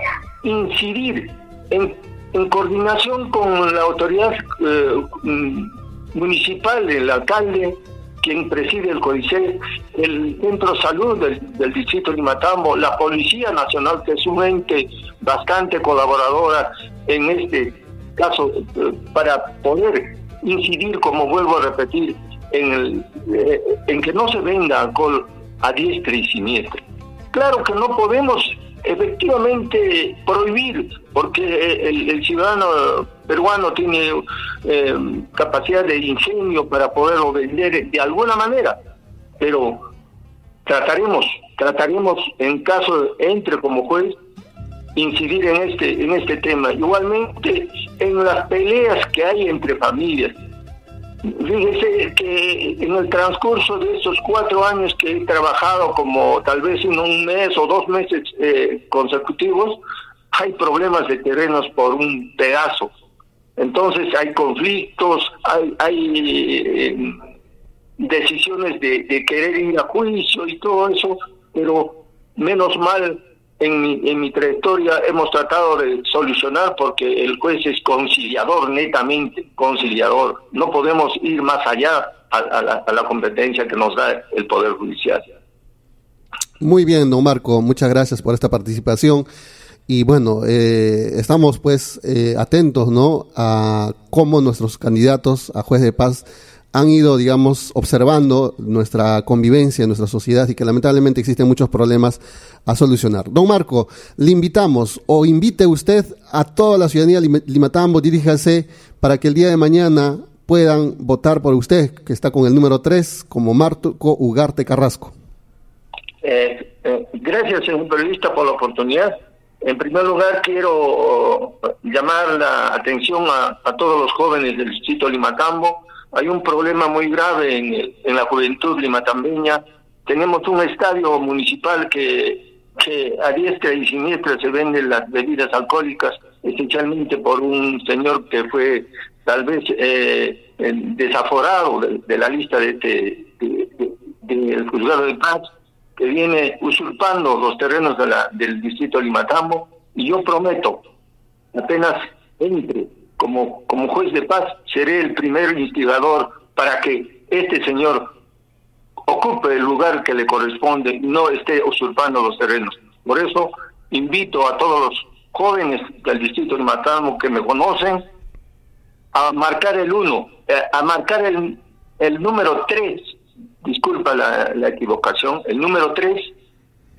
incidir en, en coordinación con la autoridad eh, municipal, el alcalde, quien preside el CODICE, el Centro Salud del, del Distrito de Limatambo, la Policía Nacional, que es un ente bastante colaboradora en este caso, eh, para poder incidir, como vuelvo a repetir, en, el, eh, en que no se venda alcohol a diestra y siniestra. Claro que no podemos efectivamente prohibir, porque eh, el, el ciudadano peruano tiene eh, capacidad de ingenio para poderlo vender de alguna manera, pero trataremos, trataremos en caso entre como juez incidir en este en este tema. Igualmente en las peleas que hay entre familias. Fíjese que en el transcurso de estos cuatro años que he trabajado, como tal vez en un mes o dos meses eh, consecutivos, hay problemas de terrenos por un pedazo. Entonces hay conflictos, hay, hay eh, decisiones de, de querer ir a juicio y todo eso, pero menos mal en mi, en mi trayectoria hemos tratado de solucionar porque el juez es conciliador, netamente conciliador. No podemos ir más allá a, la, competencia que nos da el Poder Judicial. Muy bien, don Marco, muchas gracias por esta participación. Y bueno, eh, estamos pues eh, atentos ¿no? a cómo nuestros candidatos a juez de paz han ido, digamos, observando nuestra convivencia en nuestra sociedad y que lamentablemente existen muchos problemas a solucionar. Don Marco, le invitamos o invite usted a toda la ciudadanía de Limatambo, diríjase para que el día de mañana puedan votar por usted, que está con el número 3, como Marco Ugarte Carrasco. Eh, eh, gracias, señor periodista, por la oportunidad. En primer lugar, quiero llamar la atención a, a todos los jóvenes del distrito Limatambo, hay un problema muy grave en, la juventud limatambeña. Tenemos un estadio municipal que, a diestra y siniestra se venden las bebidas alcohólicas, esencialmente por un señor que fue tal vez eh, desaforado de, la lista de, de, de, del juzgado de paz, que viene usurpando los terrenos de la, del distrito de Limatambo, y yo prometo, apenas entre como, como juez de paz, seré el primer instigador para que este señor ocupe el lugar que le corresponde y no esté usurpando los terrenos. Por eso invito a todos los jóvenes del distrito de Matamo que me conocen a marcar el uno, eh, a marcar el, el número tres, disculpa la, la equivocación, el número tres,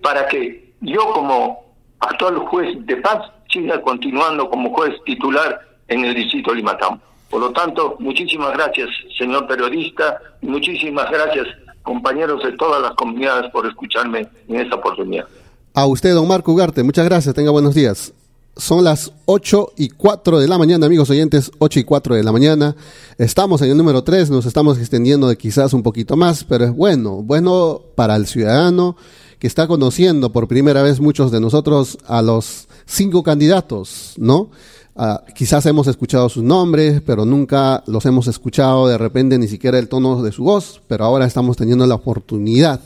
para que yo como actual juez de paz siga continuando como juez titular en el distrito de Limatán. Por lo tanto, muchísimas gracias, señor periodista, muchísimas gracias, compañeros de todas las comunidades, por escucharme en esta oportunidad. A usted, don Marco Ugarte, muchas gracias, tenga buenos días. Son las 8 y 4 de la mañana, amigos oyentes, 8 y 4 de la mañana. Estamos en el número 3, nos estamos extendiendo de quizás un poquito más, pero es bueno, bueno para el ciudadano que está conociendo por primera vez muchos de nosotros a los cinco candidatos, ¿no? Uh, quizás hemos escuchado sus nombres, pero nunca los hemos escuchado de repente ni siquiera el tono de su voz, pero ahora estamos teniendo la oportunidad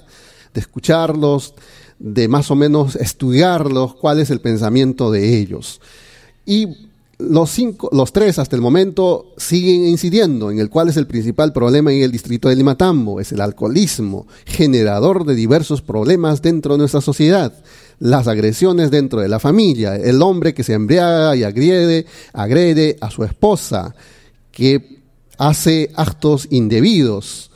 de escucharlos, de más o menos estudiarlos, cuál es el pensamiento de ellos. Y los cinco, los tres hasta el momento siguen incidiendo en el cual es el principal problema en el distrito de Limatambo, es el alcoholismo, generador de diversos problemas dentro de nuestra sociedad las agresiones dentro de la familia, el hombre que se embriaga y agrede, agrede a su esposa, que hace actos indebidos,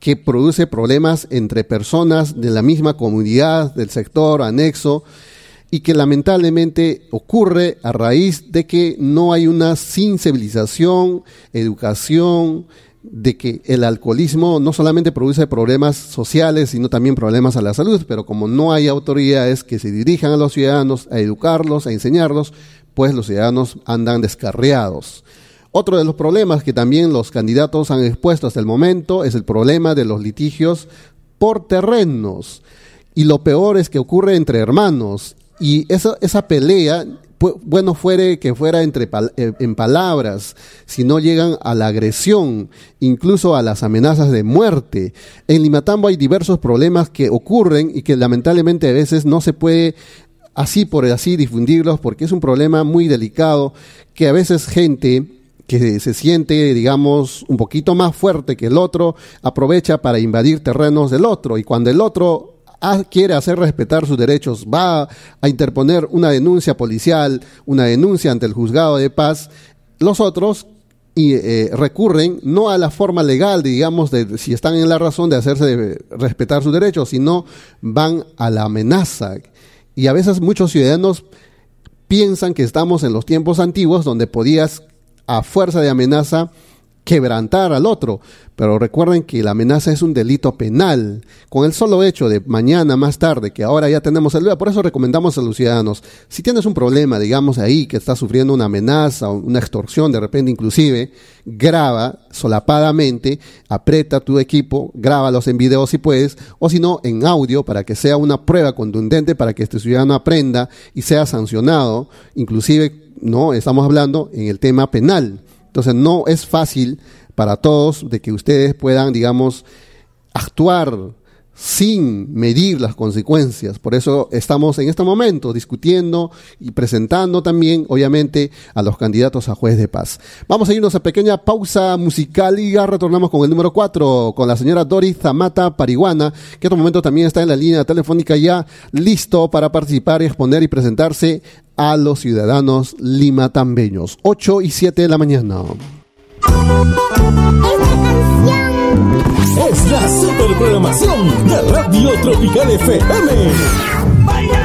que produce problemas entre personas de la misma comunidad, del sector anexo, y que lamentablemente ocurre a raíz de que no hay una sensibilización, educación, de que el alcoholismo no solamente produce problemas sociales, sino también problemas a la salud, pero como no hay autoridades que se dirijan a los ciudadanos a educarlos, a enseñarlos, pues los ciudadanos andan descarriados. Otro de los problemas que también los candidatos han expuesto hasta el momento es el problema de los litigios por terrenos. Y lo peor es que ocurre entre hermanos. Y esa, esa pelea, bueno, fuere que fuera entre eh, en palabras, si no llegan a la agresión, incluso a las amenazas de muerte. En Limatambo hay diversos problemas que ocurren y que lamentablemente a veces no se puede así por así difundirlos porque es un problema muy delicado que a veces gente que se siente, digamos, un poquito más fuerte que el otro, aprovecha para invadir terrenos del otro. Y cuando el otro quiere hacer respetar sus derechos, va a interponer una denuncia policial, una denuncia ante el juzgado de paz, los otros y eh, recurren no a la forma legal, digamos, de si están en la razón de hacerse respetar sus derechos, sino van a la amenaza. Y a veces muchos ciudadanos piensan que estamos en los tiempos antiguos donde podías a fuerza de amenaza quebrantar al otro, pero recuerden que la amenaza es un delito penal. Con el solo hecho de mañana más tarde, que ahora ya tenemos el por eso recomendamos a los ciudadanos, si tienes un problema, digamos ahí, que estás sufriendo una amenaza, una extorsión, de repente inclusive, graba solapadamente, aprieta tu equipo, grábalos en video si puedes, o si no, en audio, para que sea una prueba contundente, para que este ciudadano aprenda y sea sancionado, inclusive, no, estamos hablando en el tema penal. Entonces no es fácil para todos de que ustedes puedan, digamos, actuar sin medir las consecuencias. Por eso estamos en este momento discutiendo y presentando también, obviamente, a los candidatos a juez de paz. Vamos a irnos a pequeña pausa musical y ya retornamos con el número 4, con la señora Doris Zamata Pariguana, que en este momento también está en la línea telefónica ya listo para participar, exponer y presentarse a los ciudadanos limatambeños. 8 y 7 de la mañana. Es la super programación de Radio Tropical FM.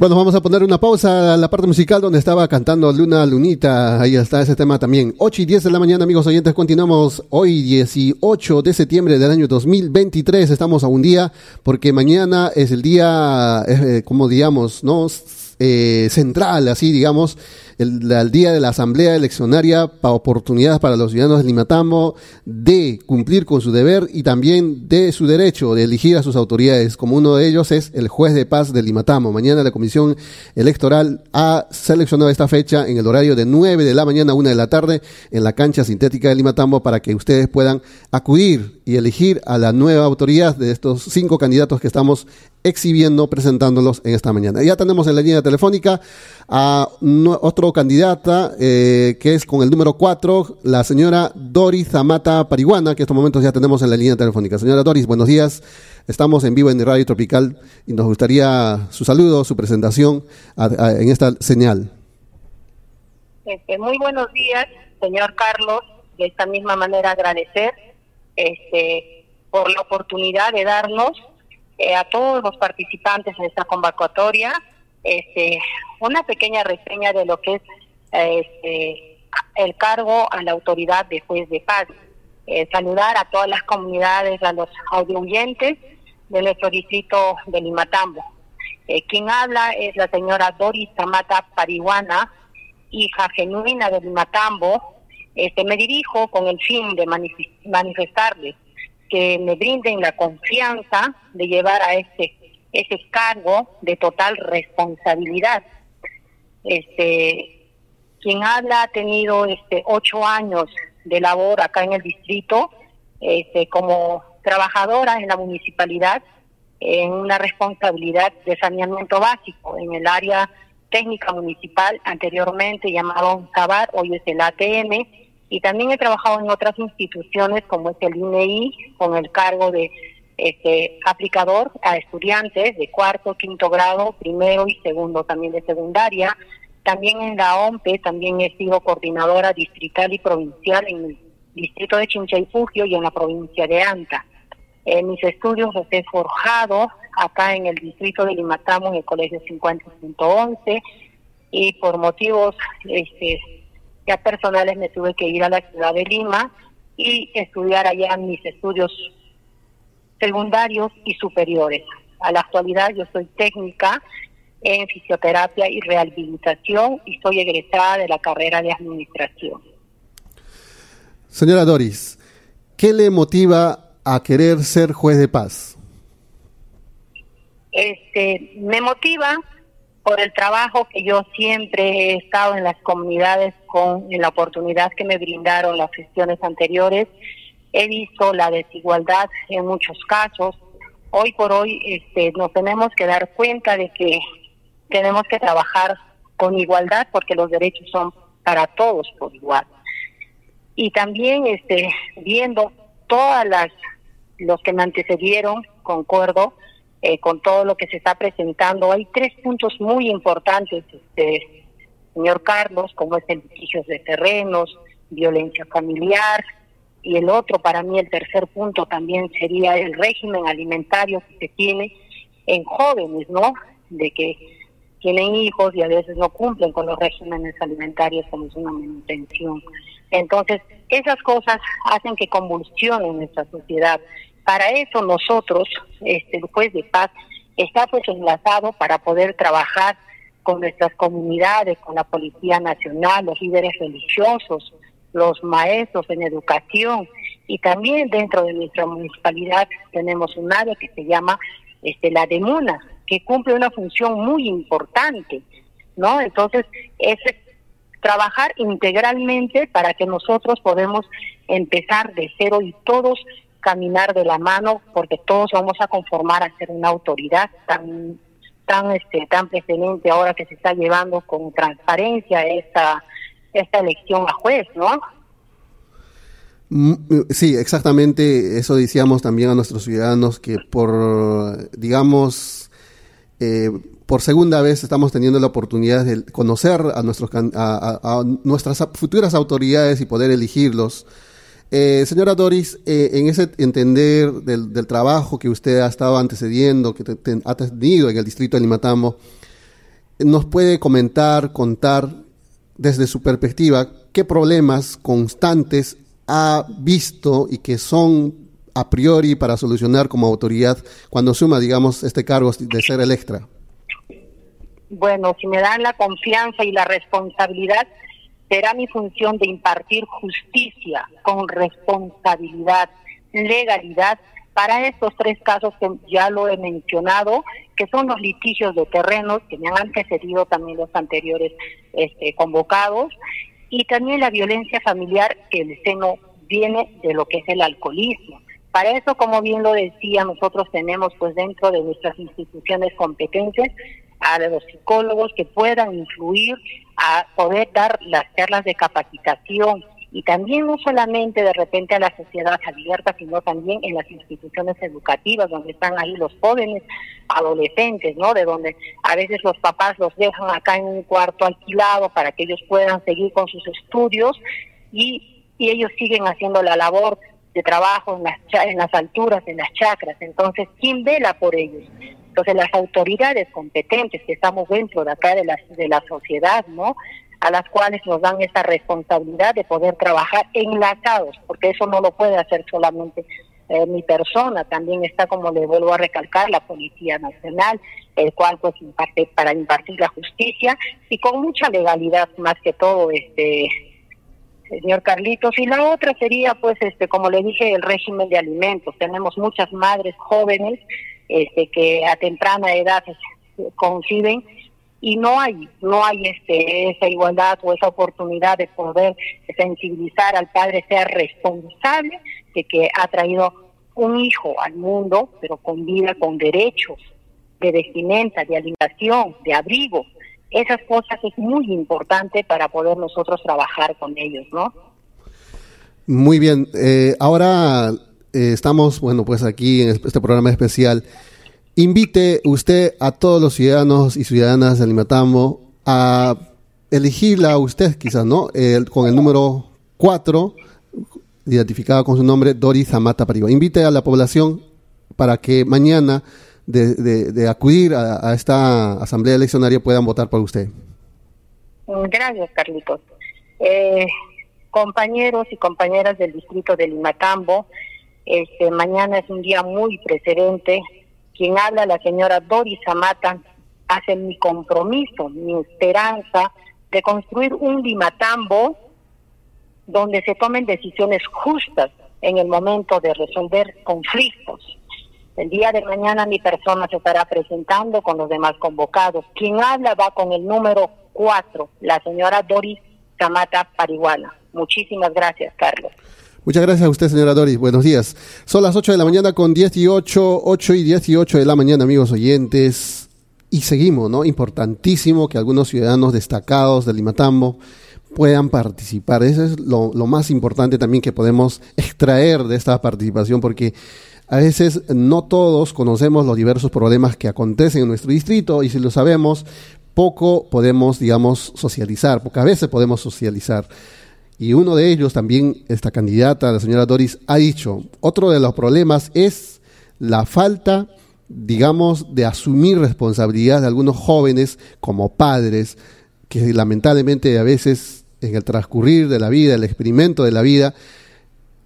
Bueno, vamos a poner una pausa a la parte musical donde estaba cantando Luna Lunita. Ahí está ese tema también. 8 y 10 de la mañana, amigos oyentes. Continuamos hoy, 18 de septiembre del año 2023. Estamos a un día porque mañana es el día, eh, como digamos, ¿no? Eh, central, así digamos, el, día de la Asamblea Eleccionaria para oportunidades para los ciudadanos de Limatambo de cumplir con su deber y también de su derecho de elegir a sus autoridades, como uno de ellos es el juez de paz de Limatambo. Mañana la Comisión Electoral ha seleccionado esta fecha en el horario de 9 de la mañana a 1 de la tarde en la cancha sintética de Limatambo para que ustedes puedan acudir y elegir a la nueva autoridad de estos cinco candidatos que estamos exhibiendo, presentándolos en esta mañana. Ya tenemos en la línea telefónica a otro candidata eh, que es con el número 4, la señora Doris Zamata Pariguana, que en estos momentos ya tenemos en la línea telefónica. Señora Doris, buenos días. Estamos en vivo en Radio Tropical y nos gustaría su saludo, su presentación a- en esta señal. Este, muy buenos días, señor Carlos. De esta misma manera agradecer este, por la oportunidad de darnos eh, a todos los participantes en esta convocatoria este, una pequeña reseña de lo que es este, el cargo a la autoridad de juez de paz. Eh, saludar a todas las comunidades, a los audioyentes de nuestro distrito de Limatambo. Eh, quien habla es la señora Doris Tamata Parihuana, hija genuina de Limatambo. Este, me dirijo con el fin de manifestarles que me brinden la confianza de llevar a este ese cargo de total responsabilidad. Este, quien habla ha tenido este ocho años de labor acá en el distrito, este, como trabajadora en la municipalidad, en una responsabilidad de saneamiento básico en el área técnica municipal, anteriormente llamado SABAR, hoy es el ATM, y también he trabajado en otras instituciones como es el INEI, e con el cargo de este, aplicador a estudiantes de cuarto, quinto grado, primero y segundo también de secundaria. También en la OMPE, también he sido coordinadora distrital y provincial en el distrito de Chinchayfugio y en la provincia de Anta. En mis estudios los he forjado acá en el distrito de Limatamo, en el colegio 50.11, y por motivos este, ya personales me tuve que ir a la ciudad de Lima y estudiar allá mis estudios secundarios y superiores. A la actualidad yo soy técnica en fisioterapia y rehabilitación y soy egresada de la carrera de administración. Señora Doris, ¿qué le motiva a querer ser juez de paz? Este, me motiva por el trabajo que yo siempre he estado en las comunidades con la oportunidad que me brindaron las gestiones anteriores he visto la desigualdad en muchos casos. Hoy por hoy este, nos tenemos que dar cuenta de que tenemos que trabajar con igualdad porque los derechos son para todos por igual. Y también este, viendo todas las los que me antecedieron, concuerdo eh, con todo lo que se está presentando. Hay tres puntos muy importantes, este, señor Carlos, como es el litigio de terrenos, violencia familiar, y el otro, para mí, el tercer punto también sería el régimen alimentario que se tiene en jóvenes, ¿no? De que tienen hijos y a veces no cumplen con los regímenes alimentarios como es una manutención. Entonces, esas cosas hacen que convulsionen nuestra sociedad. Para eso nosotros, este, el juez de paz, está pues enlazado para poder trabajar con nuestras comunidades, con la Policía Nacional, los líderes religiosos, los maestros en educación y también dentro de nuestra municipalidad tenemos un área que se llama este la DEMUNA, que cumple una función muy importante, ¿no? Entonces, es trabajar integralmente para que nosotros podamos empezar de cero y todos caminar de la mano porque todos vamos a conformar a ser una autoridad tan tan este tan presente ahora que se está llevando con transparencia esta esta elección a juez, ¿no? Mm, sí, exactamente. Eso decíamos también a nuestros ciudadanos que por, digamos, eh, por segunda vez estamos teniendo la oportunidad de conocer a, nuestros, a, nuestras futuras autoridades y poder elegirlos. Eh, señora Doris, eh, en ese entender del, trabajo que usted ha estado antecediendo, que ha tenido en el distrito de Limatambo, ¿nos puede comentar, contar desde su perspectiva, qué problemas constantes ha visto y que son a priori para solucionar como autoridad cuando suma, digamos, este cargo de ser electra? Bueno, si me dan la confianza y la responsabilidad, será mi función de impartir justicia con responsabilidad, legalidad para estos tres casos que ya lo he mencionado, que son los litigios de terrenos que me han antecedido también los anteriores este, convocados, y también la violencia familiar que el seno viene de lo que es el alcoholismo. Para eso, como bien lo decía, nosotros tenemos pues dentro de nuestras instituciones competentes a los psicólogos que puedan influir a poder dar las charlas de capacitación y también no solamente de repente a la sociedad abierta, sino también en las instituciones educativas donde están ahí los jóvenes, adolescentes, ¿no? De donde a veces los papás los dejan acá en un cuarto alquilado para que ellos puedan seguir con sus estudios y, ellos siguen haciendo la labor de trabajo en las, en las alturas, en las chacras. Entonces, ¿quién vela por ellos? Entonces, las autoridades competentes que estamos dentro de acá de la, de la sociedad, ¿no? A las cuales nos dan esa responsabilidad de poder trabajar enlazados, porque eso no lo puede hacer solamente eh, mi persona, también está, como le vuelvo a recalcar, la Policía Nacional, el cual pues imparte para impartir la justicia y con mucha legalidad más que todo, este señor Carlitos. Y la otra sería, pues, este, como le dije, el régimen de alimentos. Tenemos muchas madres jóvenes este, que a temprana edad conciben y no hay no hay este esa igualdad o esa oportunidad de poder sensibilizar al padre sea responsable de que ha traído un hijo al mundo pero con vida con derechos de vestimenta de alimentación de abrigo esas cosas es muy importante para poder nosotros trabajar con ellos, ¿no? Muy bien. Eh, ahora eh, estamos, bueno, pues aquí en este programa especial. Invite usted a todos los ciudadanos y ciudadanas de Limatambo a elegirla a usted, quizás, ¿no? con el número 4, identificado con su nombre, Doris Zamata Pariba. Invite a la población para que mañana de, acudir a, esta asamblea eleccionaria puedan votar por usted. Gracias, Carlitos. Eh, compañeros y compañeras del distrito de Limatambo, este, mañana es un día muy precedente. Quien habla, la señora Doris Amata, hace mi compromiso, mi esperanza de construir un Limatambo donde se tomen decisiones justas en el momento de resolver conflictos el día de mañana mi persona se estará presentando con los demás convocados. Quien habla va con el número 4, la señora Doris Camata Parihuana. Muchísimas gracias, Carlos. Muchas gracias a usted, señora Doris. Buenos días. Son las 8 de la mañana con 18, 8 y 18 de la mañana, amigos oyentes. Y seguimos, ¿no? Importantísimo que algunos ciudadanos destacados del Limatambo puedan participar. Eso es lo, lo más importante también que podemos extraer de esta participación, porque a veces no todos conocemos los diversos problemas que acontecen en nuestro distrito y si lo sabemos, poco podemos, digamos, socializar, pocas veces podemos socializar. Y uno de ellos también, esta candidata, la señora Doris, ha dicho, otro de los problemas es la falta, digamos, de asumir responsabilidad de algunos jóvenes como padres, que lamentablemente a veces en el transcurrir de la vida, el experimento de la vida,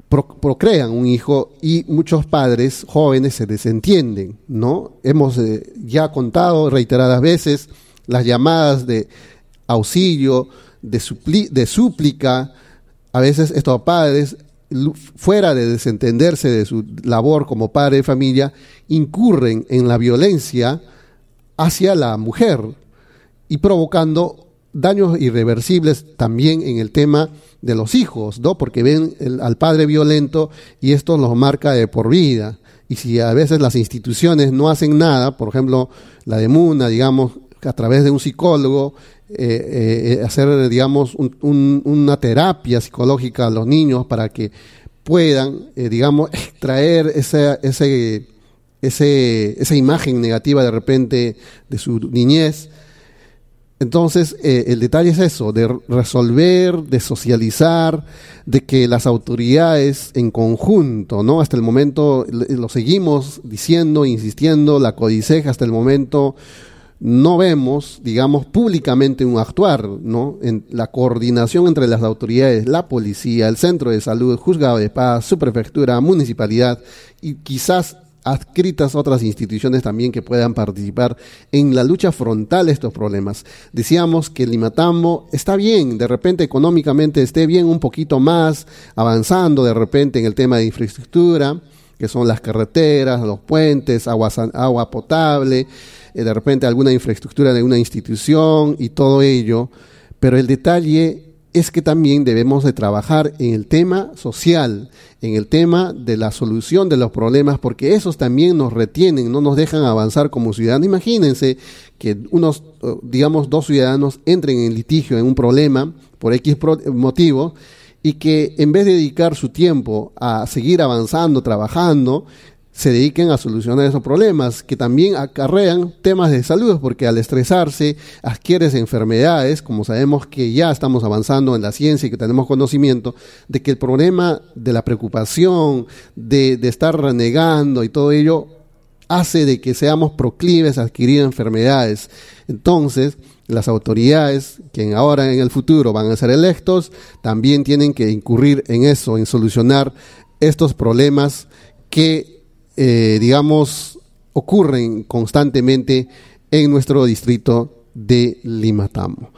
procrean un hijo y muchos padres jóvenes se desentienden, ¿no? Hemos eh, ya contado reiteradas veces las llamadas de auxilio, de, de súplica, a veces estos padres, fuera de desentenderse de su labor como padre de familia, incurren en la violencia hacia la mujer y provocando daños irreversibles también en el tema de los hijos, ¿no? Porque ven al padre violento y esto los marca de por vida. Y si a veces las instituciones no hacen nada, por ejemplo, la de Muna, digamos, a través de un psicólogo, eh, eh, hacer, digamos, una terapia psicológica a los niños para que puedan, eh, digamos, extraer esa, ese, ese, esa imagen negativa de repente de su niñez, entonces, eh, el detalle es eso, de resolver, de socializar, de que las autoridades en conjunto, ¿no? Hasta el momento lo seguimos diciendo, insistiendo, la codiceja hasta el momento no vemos, digamos, públicamente un actuar, ¿no? En la coordinación entre las autoridades, la policía, el centro de salud, juzgado de paz, su prefectura, municipalidad y quizás adscritas otras instituciones también que puedan participar en la lucha frontal de estos problemas. Decíamos que Limatambo está bien, de repente económicamente esté bien un poquito más, avanzando de repente en el tema de infraestructura, que son las carreteras, los puentes, agua, potable, de repente alguna infraestructura de una institución y todo ello, pero el detalle es que también debemos de trabajar en el tema social, en el tema de la solución de los problemas, porque esos también nos retienen, no nos dejan avanzar como ciudadanos. Imagínense que unos, digamos, dos ciudadanos entren en litigio en un problema por X motivo y que en vez de dedicar su tiempo a seguir avanzando, trabajando, se dediquen a solucionar esos problemas, que también acarrean temas de salud, porque al estresarse adquieres enfermedades, como sabemos que ya estamos avanzando en la ciencia y que tenemos conocimiento, de que el problema de la preocupación, de, de estar renegando y todo ello, hace de que seamos proclives a adquirir enfermedades. Entonces, las autoridades que ahora en el futuro van a ser electos también tienen que incurrir en eso, en solucionar estos problemas que eh, digamos, ocurren constantemente en nuestro distrito de Limatambo.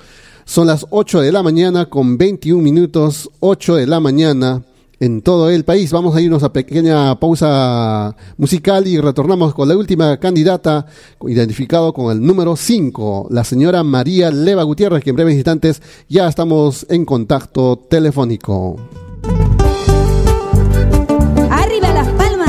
Son las 8 de la mañana con 21 minutos, 8 de la mañana en todo el país. Vamos a irnos a pequeña pausa musical y retornamos con la última candidata, identificado con el número 5, la señora María Leva Gutiérrez, que en breves instantes ya estamos en contacto telefónico.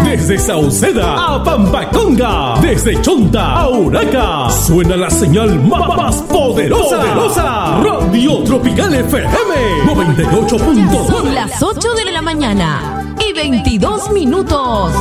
Desde Sauceda a Pampaconga, desde Chonta a Uraca, suena la señal más poderosa. poderosa. Radio Tropical FM 98.9. Son las 8 de la mañana y 22 minutos.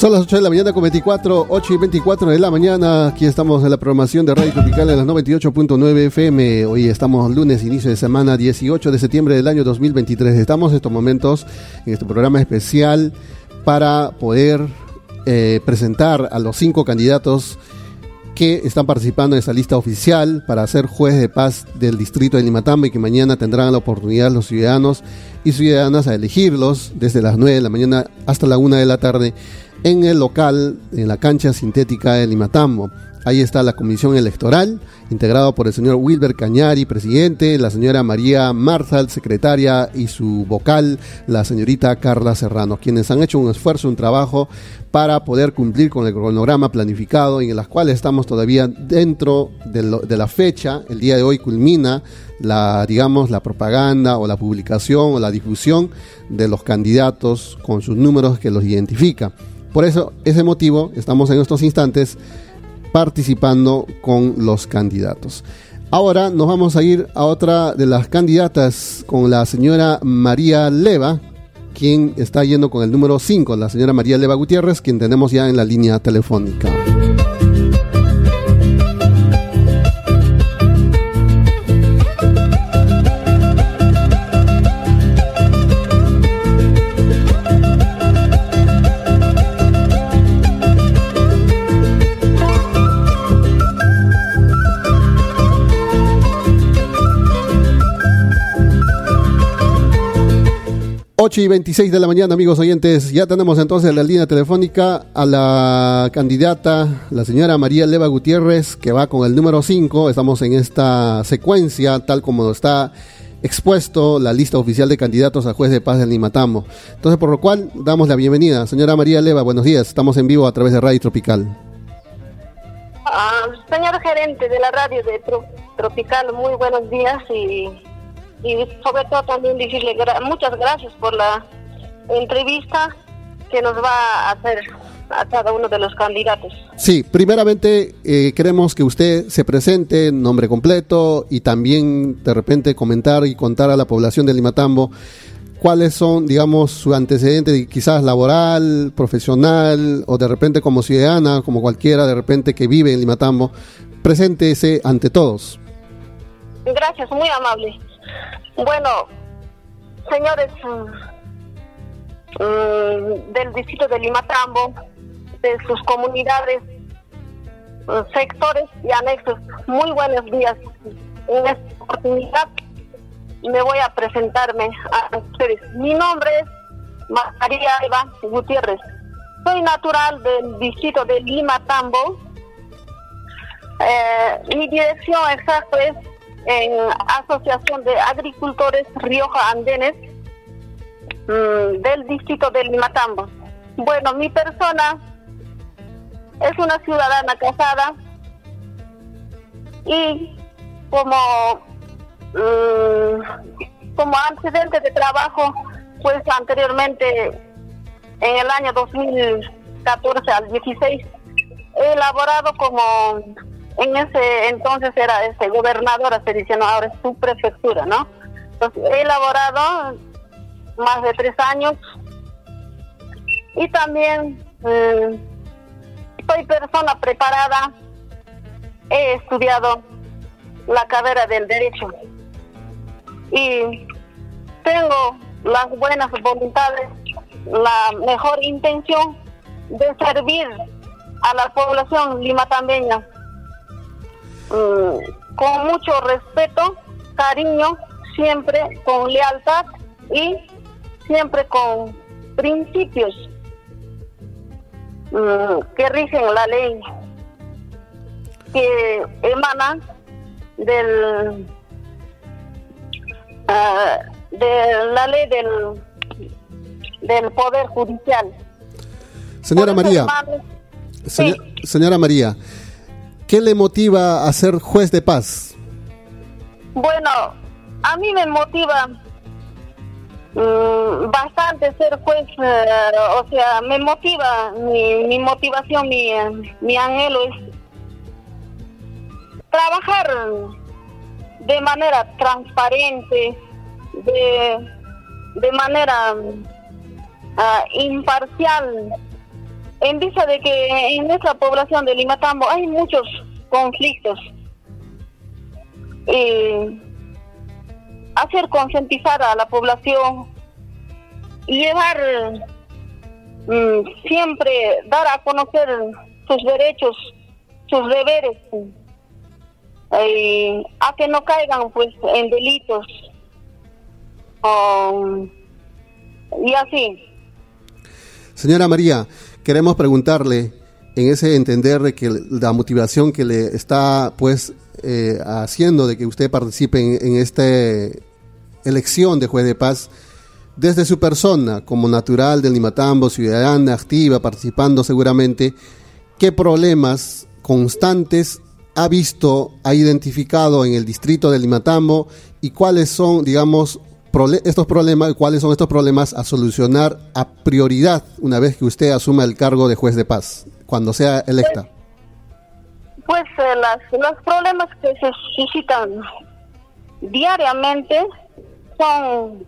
Son las 8 de la mañana con 24, 8 y 24 de la mañana. Aquí estamos en la programación de Radio Tropical en las 98.9 FM. Hoy estamos lunes, inicio de semana, 18 de septiembre del año 2023. Estamos en estos momentos en este programa especial para poder eh, presentar a los cinco candidatos que están participando en esa lista oficial para ser juez de paz del distrito de Limatambo y que mañana tendrán la oportunidad los ciudadanos y ciudadanas a elegirlos desde las 9 de la mañana hasta la 1 de la tarde en el local, en la cancha sintética de Limatambo. Ahí está la comisión electoral, integrado por el señor Wilber Cañari, presidente, la señora María Marzal, secretaria, y su vocal, la señorita Carla Serrano, quienes han hecho un esfuerzo, un trabajo para poder cumplir con el cronograma planificado, en las cuales estamos todavía dentro de, lo- de la fecha. El día de hoy culmina la, digamos, la propaganda o la publicación o la difusión de los candidatos con sus números que los identifica. Por eso, ese motivo, estamos en estos instantes participando con los candidatos. Ahora nos vamos a ir a otra de las candidatas con la señora María Leva, quien está yendo con el número 5, la señora María Leva Gutiérrez, quien tenemos ya en la línea telefónica. Ocho y 26 de la mañana, amigos oyentes. Ya tenemos entonces en la línea telefónica a la candidata, la señora María Leva Gutiérrez, que va con el número 5. Estamos en esta secuencia, tal como está expuesto la lista oficial de candidatos a juez de paz del Limatambo. Entonces, por lo cual, damos la bienvenida. Señora María Leva, buenos días. Estamos en vivo a través de Radio Tropical. Ah, señor gerente de la radio Tropical, muy buenos días y, y sobre todo también decirle gra- muchas gracias por la entrevista que nos va a hacer a cada uno de los candidatos. Sí, primeramente eh, queremos que usted se presente, nombre completo y también de repente comentar y contar a la población de Limatambo cuáles son, digamos, su antecedente quizás laboral, profesional o de repente como ciudadana, como cualquiera de repente que vive en Limatambo. Preséntese ante todos. Gracias, muy amable. Bueno, señores mm, mm, del distrito de Limatambo, de sus comunidades, mm, sectores y anexos, muy buenos días. En esta oportunidad me voy a presentarme a ustedes. Mi nombre es María Eva Gutiérrez. Soy natural del distrito de Limatambo. Eh, mi dirección exacta es en Asociación de Agricultores Rioja Andenes mm, del distrito de Limatambo. Bueno, mi persona es una ciudadana casada y como mm, como antecedente de trabajo, pues anteriormente en el año 2014 al 16 he elaborado como en ese entonces era este gobernadora se dice no ahora es su prefectura no entonces he elaborado más de tres años. Y también mm, soy persona preparada. He estudiado la carrera del derecho. Y tengo las buenas voluntades la mejor intención de servir a la población limatambeña mm, con mucho respeto, cariño, siempre con lealtad y siempre con principios mm, que rigen la ley que emana del ah, de la ley del del poder judicial. Señora María, hermanos, señora María, ¿qué le motiva a ser juez de paz? Bueno, a mí me motiva mm, bastante ser juez, eh, o sea, me motiva, mi, mi motivación, mi, mi anhelo es trabajar de manera transparente, de, de manera ah, imparcial, en vista de que en nuestra población de Limatambo hay muchos conflictos. Hacer concientizar a la población llevar mm, siempre dar a conocer sus derechos, sus deberes, y a que no caigan pues en delitos y así. Señora María, queremos preguntarle, en ese entender de que la motivación que le está pues eh, haciendo de que usted participe en, en esta elección de juez de paz desde su persona como natural del Limatambo, ciudadana, activa, participando seguramente, qué problemas constantes ha visto, ha identificado en el distrito del Limatambo y cuáles son, digamos, estos problemas, cuáles son estos problemas a solucionar a prioridad una vez que usted asuma el cargo de juez de paz, cuando sea electa. Pues eh, las, los problemas que se suscitan diariamente son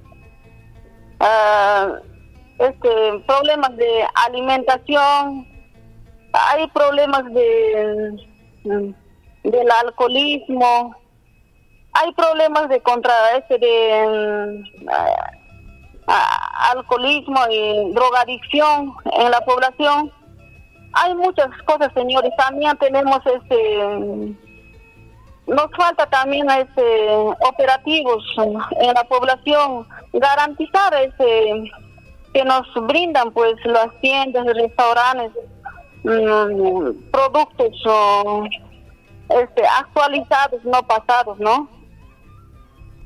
ah, este, problemas de alimentación, hay problemas de del alcoholismo, hay problemas de contra este de mm, ah, alcoholismo y drogadicción en la población. Hay muchas cosas, señores. También tenemos este nos falta también este operativos en la población garantizar este que nos brindan pues las tiendas restaurantes mm, productos este actualizados no pasados no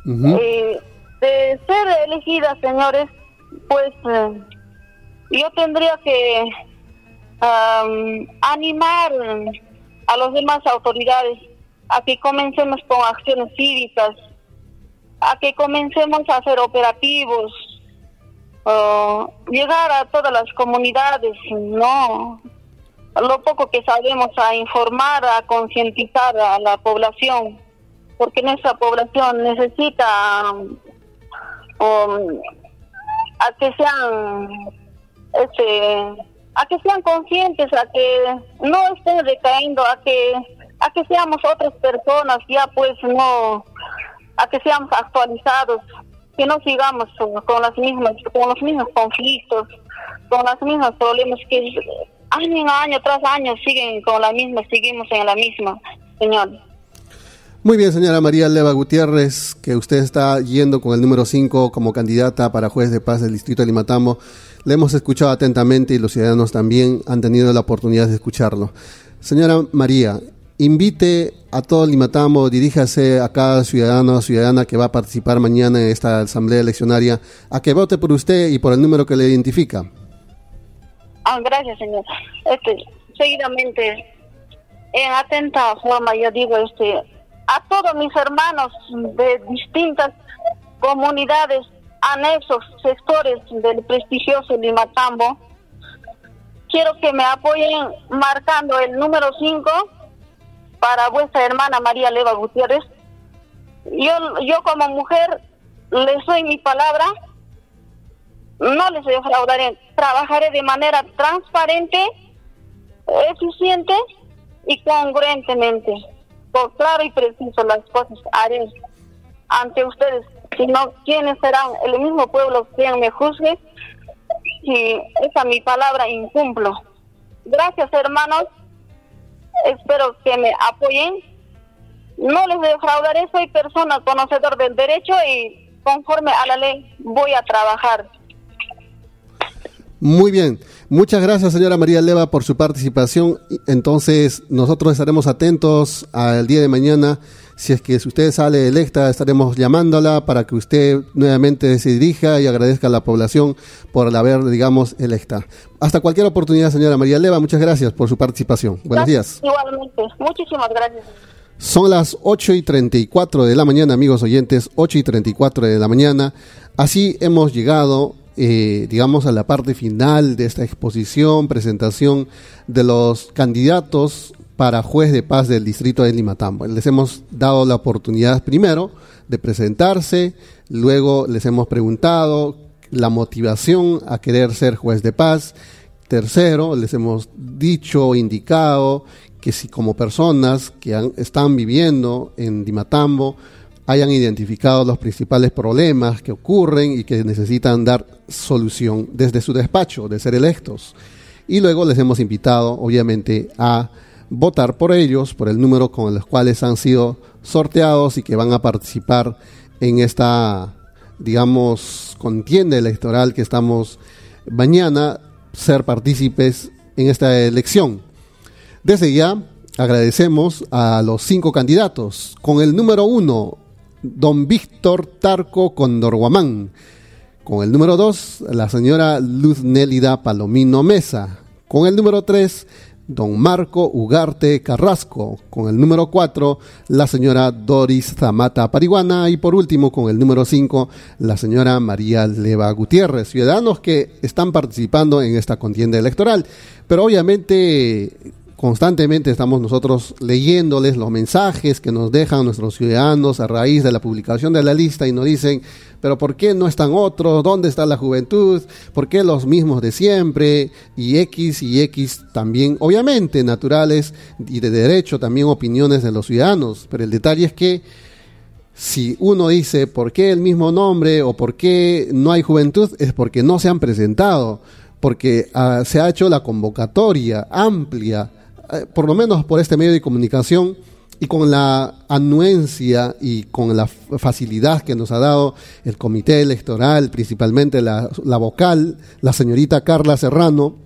Eh, de ser elegida señores pues eh, yo tendría que am, animar a las demás autoridades a que comencemos con acciones cívicas, a que comencemos a hacer operativos, llegar a todas las comunidades, no, lo poco que sabemos a informar, a concientizar a la población, porque nuestra población necesita um, a que sean este a que sean conscientes, a que no estén recayendo, a que a que seamos otras personas, ya pues no, a que seamos actualizados, que no sigamos con, las mismas, con los mismos conflictos, con los mismos problemas que año en año tras año siguen con la misma, seguimos en la misma, señor. Muy bien, señora María Leva Gutiérrez, que usted está yendo con el número 5 como candidata para juez de paz del distrito de Limatambo. Le hemos escuchado atentamente y los ciudadanos también han tenido la oportunidad de escucharlo. Señora María, invite a todo Limatambo, diríjase a cada ciudadano o ciudadana que va a participar mañana en esta asamblea eleccionaria a que vote por usted y por el número que le identifica. Ah, gracias, señor. Este, seguidamente, en atenta forma, yo digo, este, a todos mis hermanos de distintas comunidades, anexos, sectores del prestigioso Limatambo, quiero que me apoyen marcando el número 5 para vuestra hermana María Leva Gutiérrez. Yo, yo como mujer les doy mi palabra, no les defraudaré, trabajaré de manera transparente, eficiente y congruentemente, por claro y preciso las cosas haré ante ustedes, si no, ¿quiénes serán? El mismo pueblo quien me juzgue si esa mi palabra incumplo. Gracias hermanos, espero que me apoyen. No les defraudaré, soy persona conocedor del derecho y conforme a la ley voy a trabajar. Muy bien, muchas gracias señora María Leva por su participación. Entonces nosotros estaremos atentos al día de mañana. Si es que usted sale electa, estaremos llamándola para que usted nuevamente se dirija y agradezca a la población por la haber, digamos, electa. Hasta cualquier oportunidad, señora María Leva, muchas gracias por su participación. Buenos días. Igualmente, muchísimas gracias. Son las 8 y 34 de la mañana, amigos oyentes, 8 y 34 de la mañana. Así hemos llegado, eh, digamos, a la parte final de esta exposición, presentación de los candidatos para juez de paz del distrito de Limatambo. Les hemos dado la oportunidad primero de presentarse, luego les hemos preguntado la motivación a querer ser juez de paz. Tercero, les hemos dicho, indicado que si como personas que han- están viviendo en Dimatambo hayan identificado los principales problemas que ocurren y que necesitan dar solución desde su despacho de ser electos. Y luego les hemos invitado, obviamente, a votar por ellos, por el número con los cuales han sido sorteados y que van a participar en esta, digamos, contienda electoral que estamos mañana, ser partícipes en esta elección. Desde ya agradecemos a los cinco candidatos. Con el número uno, don Víctor Tarco Condorguamán. Con el número dos, la señora Luz Nélida Palomino Mesa. Con el número tres, don Marco Ugarte Carrasco. Con el número cuatro, la señora Doris Zamata Pariguana. Y por último, con el número cinco, la señora María Leva Gutiérrez. Ciudadanos que están participando en esta contienda electoral. Pero obviamente constantemente estamos nosotros leyéndoles los mensajes que nos dejan nuestros ciudadanos a raíz de la publicación de la lista y nos dicen, pero ¿por qué no están otros? ¿Dónde está la juventud? ¿Por qué los mismos de siempre? Y X y X también, obviamente, naturales y de derecho, también opiniones de los ciudadanos. Pero el detalle es que si uno dice, ¿por qué el mismo nombre o por qué no hay juventud? Es porque no se han presentado porque ah, se ha hecho la convocatoria amplia por lo menos por este medio de comunicación y con la anuencia y con la facilidad que nos ha dado el comité electoral, principalmente la, vocal, la señorita Carla Serrano,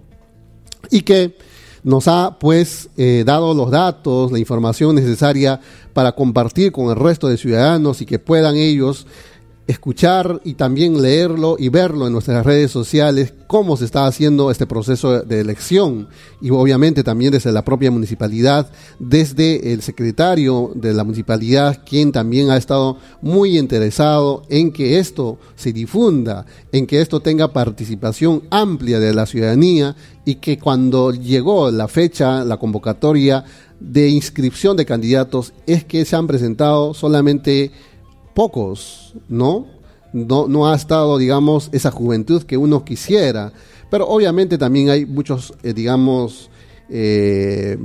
y que nos ha pues eh, dado los datos, la información necesaria para compartir con el resto de ciudadanos y que puedan ellos escuchar y también leerlo y verlo en nuestras redes sociales, cómo se está haciendo este proceso de elección y obviamente también desde la propia municipalidad, desde el secretario de la municipalidad, quien también ha estado muy interesado en que esto se difunda, en que esto tenga participación amplia de la ciudadanía y que cuando llegó la fecha, la convocatoria de inscripción de candidatos, es que se han presentado solamente pocos, ¿no? No, no ha estado, digamos, esa juventud que uno quisiera. Pero obviamente también hay muchos, eh, digamos, eh,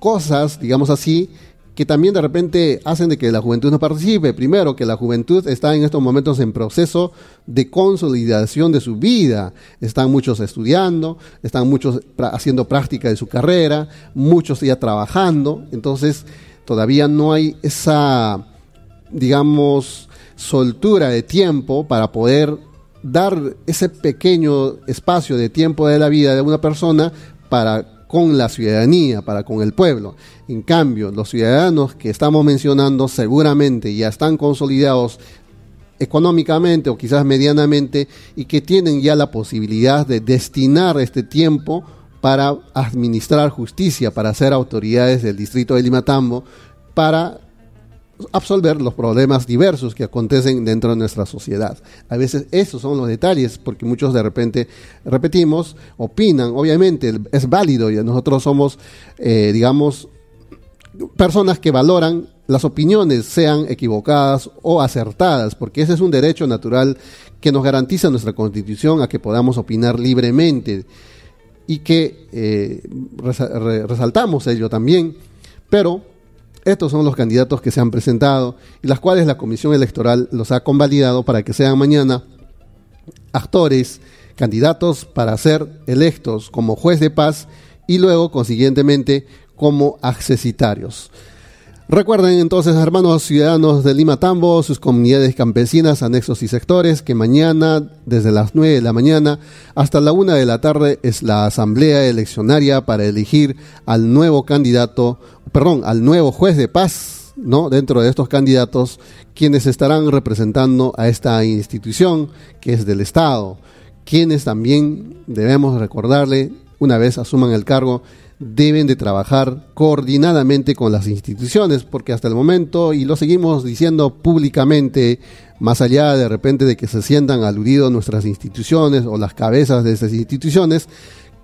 cosas, digamos así, que también de repente hacen de que la juventud no participe. Primero, que la juventud está en estos momentos en proceso de consolidación de su vida. Están muchos estudiando, están muchos haciendo práctica de su carrera, muchos ya trabajando. Entonces, todavía no hay esa digamos, soltura de tiempo para poder dar ese pequeño espacio de tiempo de la vida de una persona para con la ciudadanía, para con el pueblo. En cambio, los ciudadanos que estamos mencionando seguramente ya están consolidados económicamente o quizás medianamente y que tienen ya la posibilidad de destinar este tiempo para administrar justicia, para ser autoridades del distrito de Limatambo, para absolver los problemas diversos que acontecen dentro de nuestra sociedad. A veces esos son los detalles, porque muchos de repente repetimos, opinan, obviamente es válido y nosotros somos, eh, digamos, personas que valoran las opiniones sean equivocadas o acertadas, porque ese es un derecho natural que nos garantiza nuestra constitución a que podamos opinar libremente. Y que eh, resaltamos ello también, pero estos son los candidatos que se han presentado y las cuales la Comisión Electoral los ha convalidado para que sean mañana actores, candidatos para ser electos como juez de paz y luego, consiguientemente, como accesitarios. Recuerden entonces, hermanos ciudadanos de Lima Tambo, sus comunidades campesinas, anexos y sectores, que mañana, desde las 9 de la mañana hasta la 1 de la tarde, es la asamblea eleccionaria para elegir al nuevo candidato perdón, al nuevo juez de paz, ¿no? Dentro de estos candidatos, quienes estarán representando a esta institución que es del Estado, quienes también debemos recordarle, una vez asuman el cargo, deben de trabajar coordinadamente con las instituciones, porque hasta el momento, y lo seguimos diciendo públicamente, más allá de repente de que se sientan aludidos nuestras instituciones o las cabezas de esas instituciones,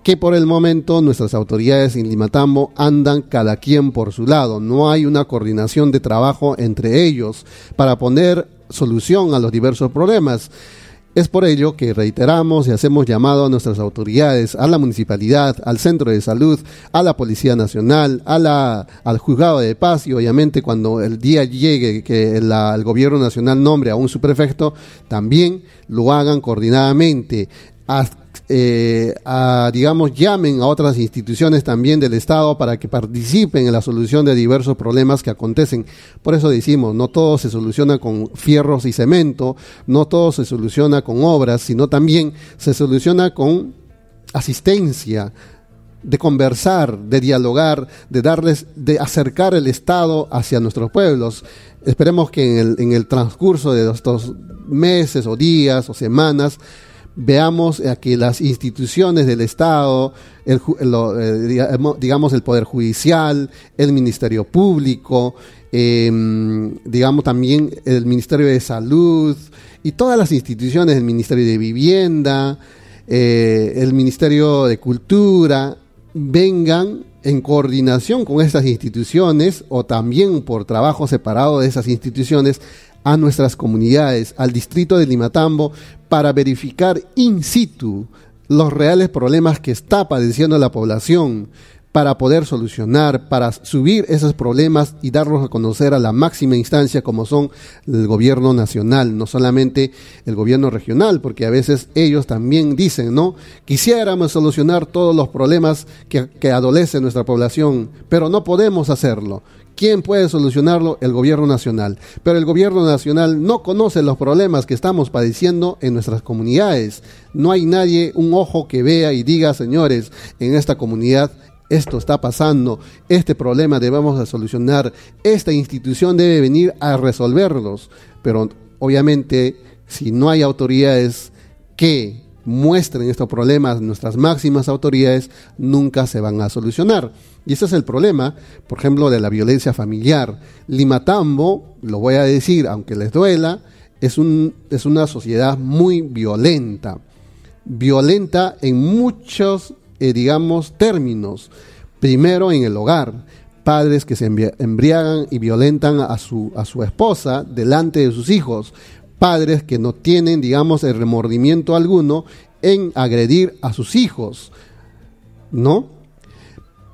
que por el momento nuestras autoridades en Limatambo andan cada quien por su lado. No hay una coordinación de trabajo entre ellos para poner solución a los diversos problemas. Es por ello que reiteramos y hacemos llamado a nuestras autoridades, a la municipalidad, al centro de salud, a la Policía Nacional, a la, al juzgado de paz y obviamente cuando el día llegue que el gobierno nacional nombre a un subprefecto, también lo hagan coordinadamente eh, a, digamos, llamen a otras instituciones también del Estado para que participen en la solución de diversos problemas que acontecen. Por eso decimos, no todo se soluciona con fierros y cemento, no todo se soluciona con obras, sino también se soluciona con asistencia, de conversar, de dialogar, de darles, de acercar el Estado hacia nuestros pueblos. Esperemos que en el, en el transcurso de estos meses o días o semanas veamos eh, que las instituciones del Estado, el, eh, digamos- el Poder Judicial, el Ministerio Público, eh, digamos también el Ministerio de Salud y todas las instituciones, el Ministerio de Vivienda, eh, el Ministerio de Cultura, vengan en coordinación con estas instituciones o también por trabajo separado de esas instituciones a nuestras comunidades, al distrito de Limatambo, para verificar in situ los reales problemas que está padeciendo la población, para poder solucionar, para subir esos problemas y darlos a conocer a la máxima instancia como son el gobierno nacional, no solamente el gobierno regional, porque a veces ellos también dicen, ¿no? Quisiéramos solucionar todos los problemas que, que adolece nuestra población, pero no podemos hacerlo. ¿Quién puede solucionarlo? El gobierno nacional. Pero el gobierno nacional no conoce los problemas que estamos padeciendo en nuestras comunidades. No hay nadie, un ojo que vea y diga, señores, en esta comunidad esto está pasando, este problema debemos de solucionar, esta institución debe venir a resolverlos. Pero obviamente, si no hay autoridades que muestren estos problemas, nuestras máximas autoridades nunca se van a solucionar. Y ese es el problema, por ejemplo, de la violencia familiar. Limatambo, lo voy a decir, aunque les duela, es, un, es una sociedad muy violenta. Violenta en muchos, eh, digamos, términos. Primero en el hogar, padres que se embri- embriagan y violentan a su, a su esposa delante de sus hijos, padres que no tienen, digamos, el remordimiento alguno en agredir a sus hijos, ¿no?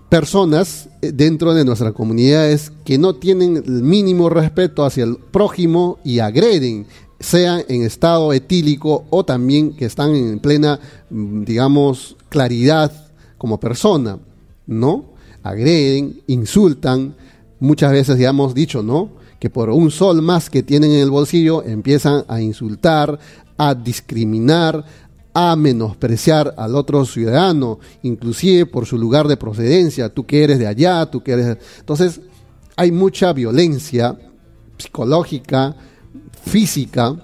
Personas eh, dentro de nuestras comunidades que no tienen el mínimo respeto hacia el prójimo y agreden, sea en estado etílico o también que están en plena, mm, digamos, claridad como persona, ¿no? Agreden, insultan, muchas veces ya hemos dicho, ¿no? Que por un sol más que tienen en el bolsillo empiezan a insultar, a discriminar, a menospreciar al otro ciudadano, inclusive por su lugar de procedencia, tú que eres de allá, tú que eres... Entonces, hay mucha violencia psicológica, física,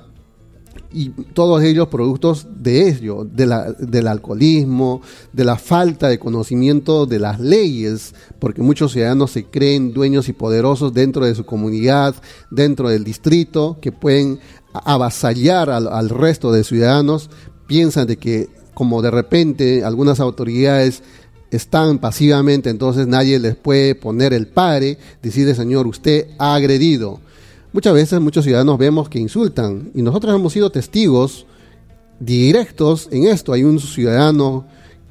y todos ellos productos de ello, de la- del alcoholismo, de la falta de conocimiento de las leyes, porque muchos ciudadanos se creen dueños y poderosos dentro de su comunidad, dentro del distrito, que pueden avasallar al, al resto de ciudadanos, piensan de que como de repente algunas autoridades están pasivamente, entonces nadie les puede poner el pare, decirle, señor, usted ha agredido. Muchas veces muchos ciudadanos vemos que insultan y nosotros hemos sido testigos directos en esto. Hay un ciudadano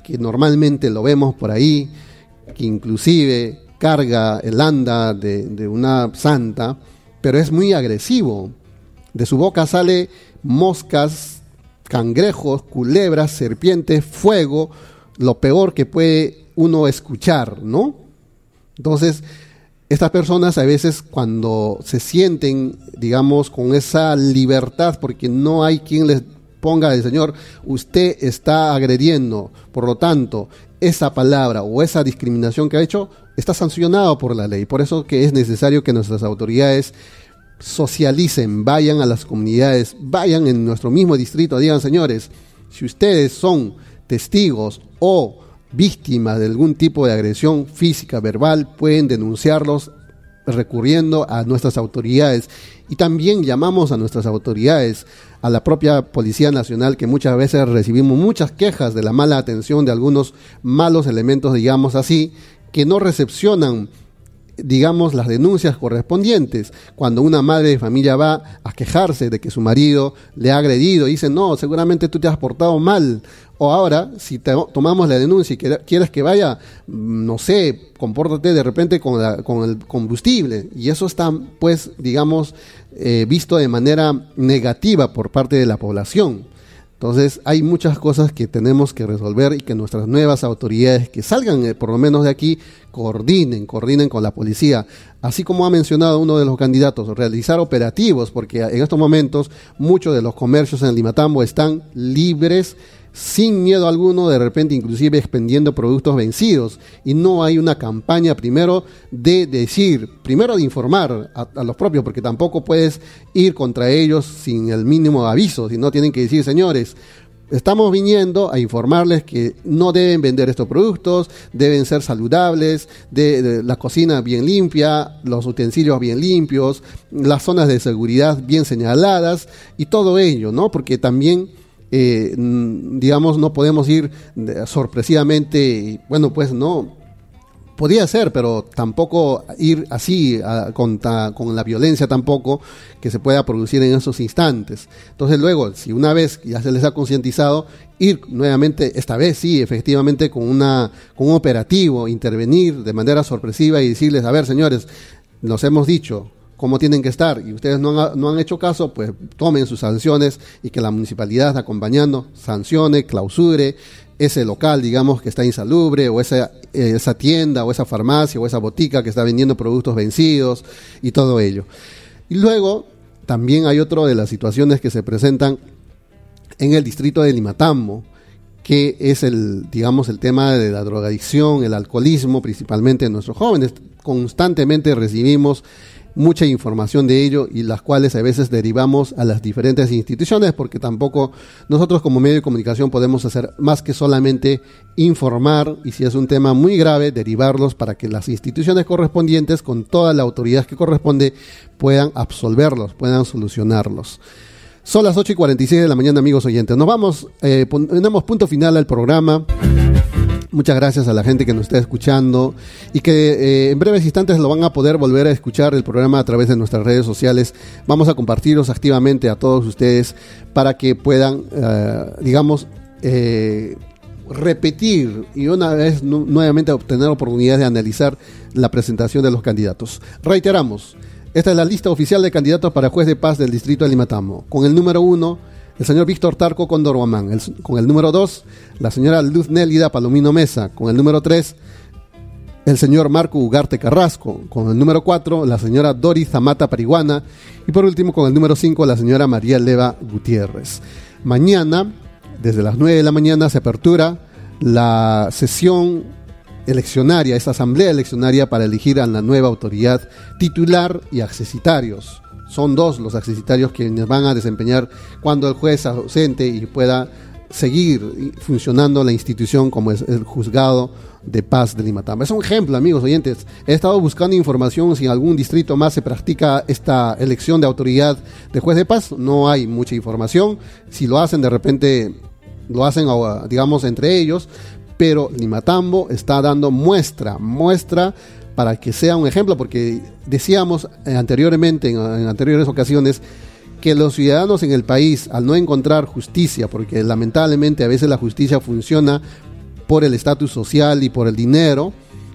que normalmente lo vemos por ahí, que inclusive carga el anda de, una santa, pero es muy agresivo. De su boca sale moscas, cangrejos, culebras, serpientes, fuego, lo peor que puede uno escuchar, ¿no? Entonces, estas personas a veces cuando se sienten, digamos, con esa libertad, porque no hay quien les ponga el Señor, usted está agrediendo, por lo tanto, esa palabra o esa discriminación que ha hecho está sancionado por la ley. Por eso que es necesario que nuestras autoridades socialicen, vayan a las comunidades, vayan en nuestro mismo distrito, digan, señores, si ustedes son testigos o víctimas de algún tipo de agresión física, verbal, pueden denunciarlos recurriendo a nuestras autoridades. Y también llamamos a nuestras autoridades, a la propia Policía Nacional, que muchas veces recibimos muchas quejas de la mala atención de algunos malos elementos, digamos así, que no recepcionan digamos, las denuncias correspondientes. Cuando una madre de familia va a quejarse de que su marido le ha agredido, dice, no, seguramente tú te has portado mal. O ahora, si te- tomamos la denuncia y que- quieres que vaya, mm, no sé, compórtate de repente con, la- con el combustible. Y eso está, pues, digamos, eh, visto de manera negativa por parte de la población. Entonces hay muchas cosas que tenemos que resolver y que nuestras nuevas autoridades que salgan eh, por lo menos de aquí coordinen, coordinen con la policía. Así como ha mencionado uno de los candidatos, realizar operativos, porque en estos momentos muchos de los comercios en Limatambo están libres sin miedo alguno, de repente inclusive expendiendo productos vencidos. Y no hay una campaña primero de decir, primero de informar a, los propios, porque tampoco puedes ir contra ellos sin el mínimo aviso, sino tienen que decir, señores, Estamos viniendo a informarles que no deben vender estos productos, deben ser saludables, de la cocina bien limpia, los utensilios bien limpios, las zonas de seguridad bien señaladas y todo ello, ¿no? Porque también eh, digamos, no podemos ir de- sorpresivamente, bueno, pues no, podía ser, pero tampoco ir así con, ta- con la violencia tampoco que se pueda producir en esos instantes. Entonces luego, si una vez ya se les ha concientizado, ir nuevamente, esta vez sí, efectivamente con, una, con un operativo, intervenir de manera sorpresiva y decirles, a ver señores, nos hemos dicho, cómo tienen que estar y ustedes no han, no han hecho caso, pues tomen sus sanciones y que la municipalidad acompañando sancione, clausure ese local, digamos, que está insalubre o esa, eh, esa tienda o esa farmacia o esa botica que está vendiendo productos vencidos y todo ello. Y luego también hay otro de las situaciones que se presentan en el distrito de Limatambo, que es el, digamos, el tema de la drogadicción, el alcoholismo, principalmente en nuestros jóvenes. Constantemente recibimos mucha información de ello y las cuales a veces derivamos a las diferentes instituciones porque tampoco nosotros como medio de comunicación podemos hacer más que solamente informar y si es un tema muy grave derivarlos para que las instituciones correspondientes con toda la autoridad que corresponde puedan absolverlos, puedan solucionarlos. Son las 8 y 46 de la mañana, amigos oyentes. Nos vamos, eh, ponemos punto final al programa. Muchas gracias a la gente que nos está escuchando y que eh, en breves instantes lo van a poder volver a escuchar el programa a través de nuestras redes sociales. Vamos a compartirlos activamente a todos ustedes para que puedan, eh, digamos, eh, repetir y una vez nu- nuevamente obtener oportunidad de analizar la presentación de los candidatos. Reiteramos, esta es la lista oficial de candidatos para juez de paz del distrito de Limatambo. Con el número uno, el señor Víctor Tarco Condor con el número dos, la señora Luz Nélida Palomino Mesa. Con el número tres, el señor Marco Ugarte Carrasco. Con el número 4, la señora Doris Zamata Pariguana. Y por último, con el número 5, la señora María Leva Gutiérrez. Mañana, desde las 9 de la mañana, se apertura la sesión eleccionaria, esta asamblea eleccionaria para elegir a la nueva autoridad titular y accesitarios. Son dos los accesitarios quienes van a desempeñar cuando el juez ausente y pueda seguir funcionando la institución como es el juzgado de paz de Limatamba. Es un ejemplo, amigos oyentes. He estado buscando información si en algún distrito más se practica esta elección de autoridad de juez de paz. No hay mucha información. Si lo hacen, de repente lo hacen, digamos, entre ellos. Pero Limatambo está dando muestra, muestra para que sea un ejemplo, porque decíamos eh, anteriormente, en, anteriores ocasiones, que los ciudadanos en el país, al no encontrar justicia, porque lamentablemente a veces la justicia funciona por el estatus social y por el dinero,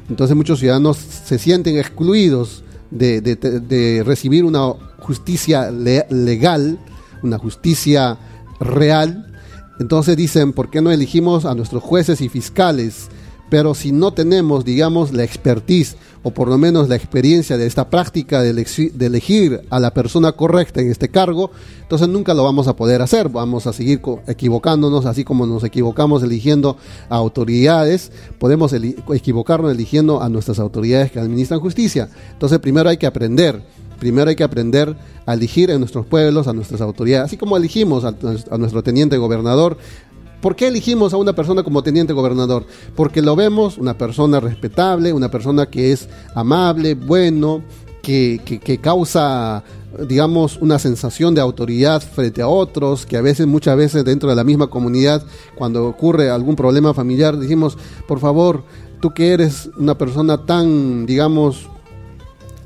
entonces muchos ciudadanos se sienten excluidos de, recibir una justicia le- legal, una justicia real. Entonces dicen, ¿por qué no elegimos a nuestros jueces y fiscales? Pero si no tenemos, digamos, la expertise o por lo menos la experiencia de esta práctica de, elegir a la persona correcta en este cargo, entonces nunca lo vamos a poder hacer. Vamos a seguir equivocándonos, así como nos equivocamos eligiendo a autoridades, podemos equivocarnos eligiendo a nuestras autoridades que administran justicia. Entonces primero hay que aprender. Primero hay que aprender a elegir en nuestros pueblos a nuestras autoridades, así como elegimos a nuestro teniente gobernador, ¿Por qué elegimos a una persona como teniente gobernador? Porque lo vemos una persona respetable, una persona que es amable, bueno, que, que- que causa, digamos, una sensación de autoridad frente a otros, que a veces, muchas veces dentro de la misma comunidad, cuando ocurre algún problema familiar, decimos, por favor, tú que eres una persona tan, digamos,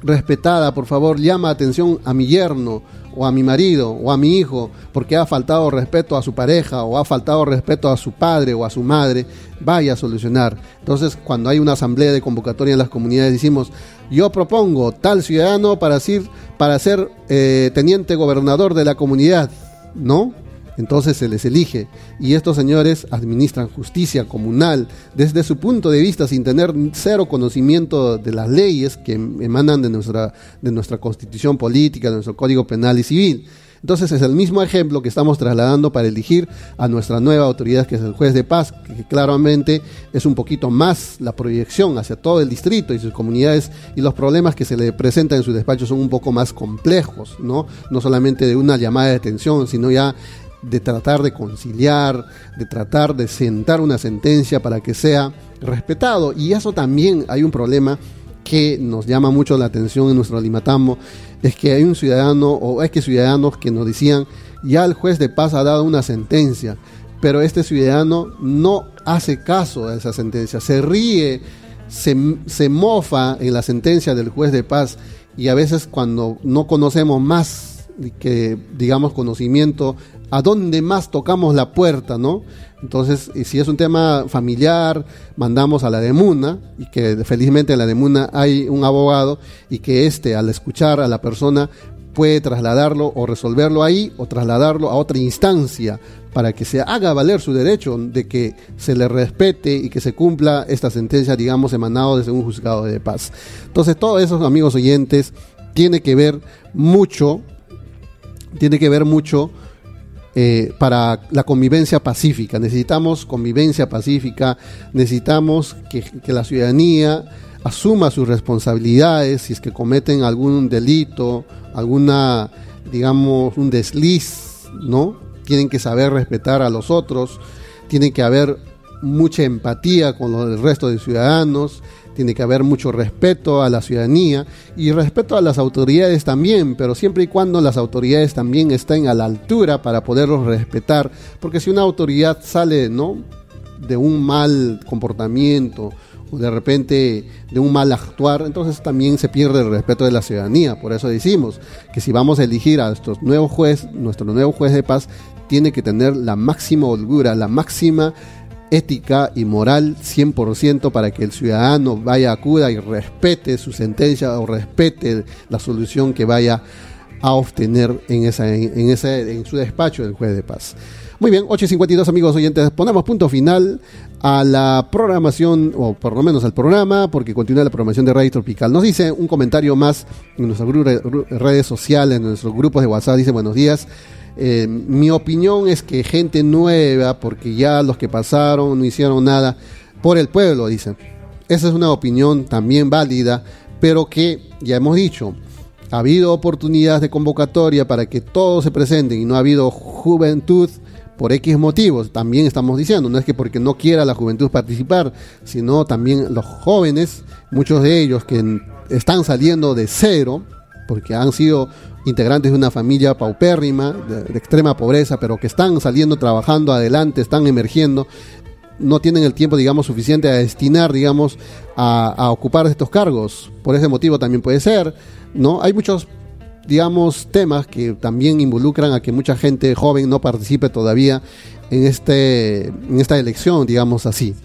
respetada, por favor, llama atención a mi yerno o a mi marido o a mi hijo porque ha faltado respeto a su pareja o ha faltado respeto a su padre o a su madre, vaya a solucionar. Entonces, cuando hay una asamblea de convocatoria en las comunidades, decimos, yo propongo tal ciudadano para ser, para ser eh, teniente gobernador de la comunidad, ¿no? Entonces se les elige y estos señores administran justicia comunal desde su punto de vista sin tener cero conocimiento de las leyes que emanan de nuestra, de nuestra constitución política, de nuestro código penal y civil. Entonces es el mismo ejemplo que estamos trasladando para elegir a nuestra nueva autoridad, que es el juez de paz, que claramente es un poquito más la proyección hacia todo el distrito y sus comunidades y los problemas que se le presentan en su despacho son un poco más complejos, ¿no? No solamente de una llamada de atención, sino ya de tratar de conciliar, de tratar de sentar una sentencia para que sea respetado. Y eso también hay un problema que nos llama mucho la atención en nuestro Limatambo, es que hay un ciudadano o es que ciudadanos que nos decían, ya el juez de paz ha dado una sentencia, pero este ciudadano no hace caso a esa sentencia, se ríe, se, se mofa en la sentencia del juez de paz y a veces cuando no conocemos más que digamos conocimiento a dónde más tocamos la puerta, ¿no? Entonces, y si es un tema familiar, mandamos a la demuna, y que felizmente en la demuna hay un abogado, y que éste, al escuchar a la persona, puede trasladarlo o resolverlo ahí, o trasladarlo a otra instancia, para que se haga valer su derecho de que se le respete y que se cumpla esta sentencia, digamos, emanado desde un juzgado de paz. Entonces, todos esos amigos oyentes tiene que ver mucho, tiene que ver mucho eh, para la convivencia pacífica. Necesitamos convivencia pacífica, necesitamos que, la ciudadanía asuma sus responsabilidades si es que cometen algún delito, alguna, digamos, un desliz, ¿no? Tienen que saber respetar a los otros, tienen que haber mucha empatía con el resto de ciudadanos, tiene que haber mucho respeto a la ciudadanía y respeto a las autoridades también, pero siempre y cuando las autoridades también estén a la altura para poderlos respetar, porque si una autoridad sale, ¿no? de un mal comportamiento o de repente de un mal actuar, entonces también se pierde el respeto de la ciudadanía. Por eso decimos que si vamos a elegir a nuestro nuevo juez, nuestro nuevo juez de paz tiene que tener la máxima holgura, la máxima ética y moral 100% para que el ciudadano vaya, acuda y respete su sentencia o respete la solución que vaya a obtener en, esa, en, ese, en su despacho del juez de paz. Muy bien, 8.52 amigos oyentes, ponemos punto final a la programación, o por lo menos al programa, porque continúa la programación de Radio Tropical. Nos dice un comentario más en nuestras redes sociales, en nuestros grupos de WhatsApp, dice buenos días. Eh, mi opinión es que gente nueva, porque ya los que pasaron no hicieron nada por el pueblo, dicen. Esa es una opinión también válida, pero que ya hemos dicho, ha habido oportunidades de convocatoria para que todos se presenten y no ha habido juventud por X motivos, también estamos diciendo, no es que porque no quiera la juventud participar, sino también los jóvenes, muchos de ellos que están saliendo de cero, porque han sido integrantes de una familia paupérrima, de, extrema pobreza, pero que están saliendo, trabajando adelante, están emergiendo, no tienen el tiempo, digamos, suficiente a destinar, digamos, a, a ocupar estos cargos. Por ese motivo también puede ser, ¿no? Hay muchos digamos, temas que también involucran a que mucha gente joven no participe todavía en, este, en esta elección, digamos así.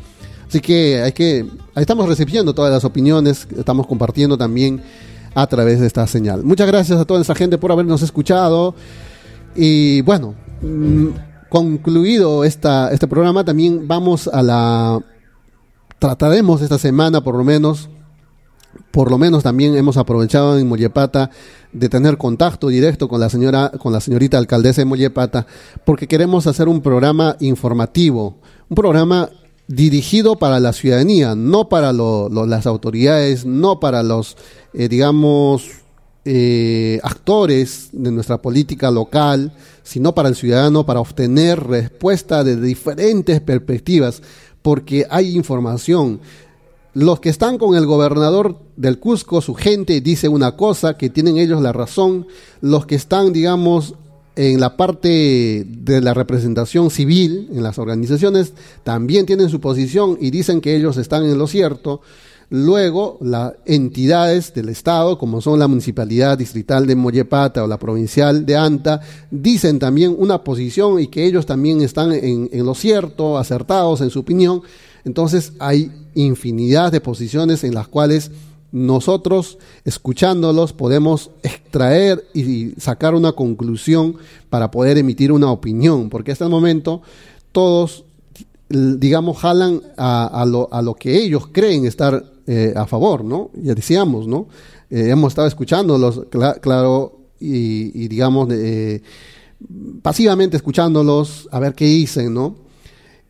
Así que hay que, estamos recibiendo todas las opiniones, estamos compartiendo también a través de esta señal. Muchas gracias a toda esa gente por habernos escuchado. Y bueno, mm, concluido esta, este programa, también vamos a la... Trataremos esta semana, por lo menos, por lo menos también hemos aprovechado en Mollepata de tener contacto directo con la señora, con la señorita alcaldesa de Mollepata, porque queremos hacer un programa informativo, un programa dirigido para la ciudadanía, no para las autoridades, no para los, eh, digamos, eh, actores de nuestra política local, sino para el ciudadano, para obtener respuesta de diferentes perspectivas, porque hay información. Los que están con el gobernador del Cusco, su gente dice una cosa, que tienen ellos la razón. Los que están, digamos, en la parte de la representación civil, en las organizaciones, también tienen su posición y dicen que ellos están en lo cierto. Luego, las entidades del Estado, como son la Municipalidad Distrital de Mollepata o la Provincial de Anta, dicen también una posición y que ellos también están en, en lo cierto, acertados en su opinión. Entonces, hay infinidad de posiciones en las cuales nosotros, escuchándolos, podemos extraer y sacar una conclusión para poder emitir una opinión, porque hasta el momento todos, digamos, jalan a, lo, a lo, que ellos creen estar eh, a favor, ¿no? Ya decíamos, ¿no? Eh, hemos estado escuchándolos, claro, y, digamos, eh, pasivamente escuchándolos, a ver qué dicen, ¿no?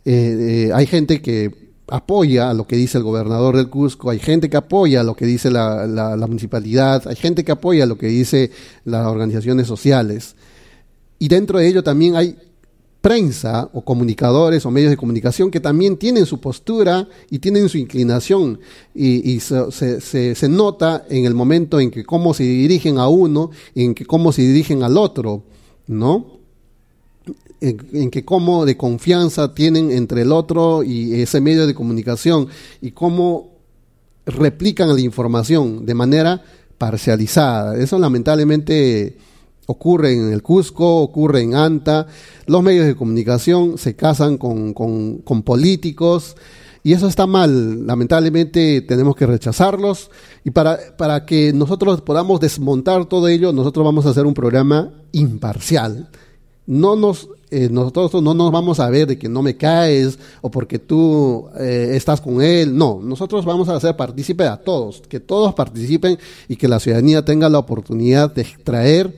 Hay gente que apoya lo que dice el gobernador del Cusco, hay gente que apoya lo que dice la, la, municipalidad, hay gente que apoya lo que dice las organizaciones sociales. Y dentro de ello también hay prensa o comunicadores o medios de comunicación que también tienen su postura y tienen su inclinación y, y se, se, se, nota en el momento en que cómo se dirigen a uno, en que cómo se dirigen al otro, ¿no? En, en, que cómo de confianza tienen entre el otro y ese medio de comunicación y cómo replican la información de manera parcializada. Eso lamentablemente ocurre en el Cusco, ocurre en Anta. Los medios de comunicación se casan con, con, con políticos y eso está mal. Lamentablemente tenemos que rechazarlos y para, para que nosotros podamos desmontar todo ello, nosotros vamos a hacer un programa imparcial. No nos, eh, nosotros no nos vamos a ver de que no me caes o porque tú eh, estás con él. No, nosotros vamos a hacer partícipe a todos, que todos participen y que la ciudadanía tenga la oportunidad de extraer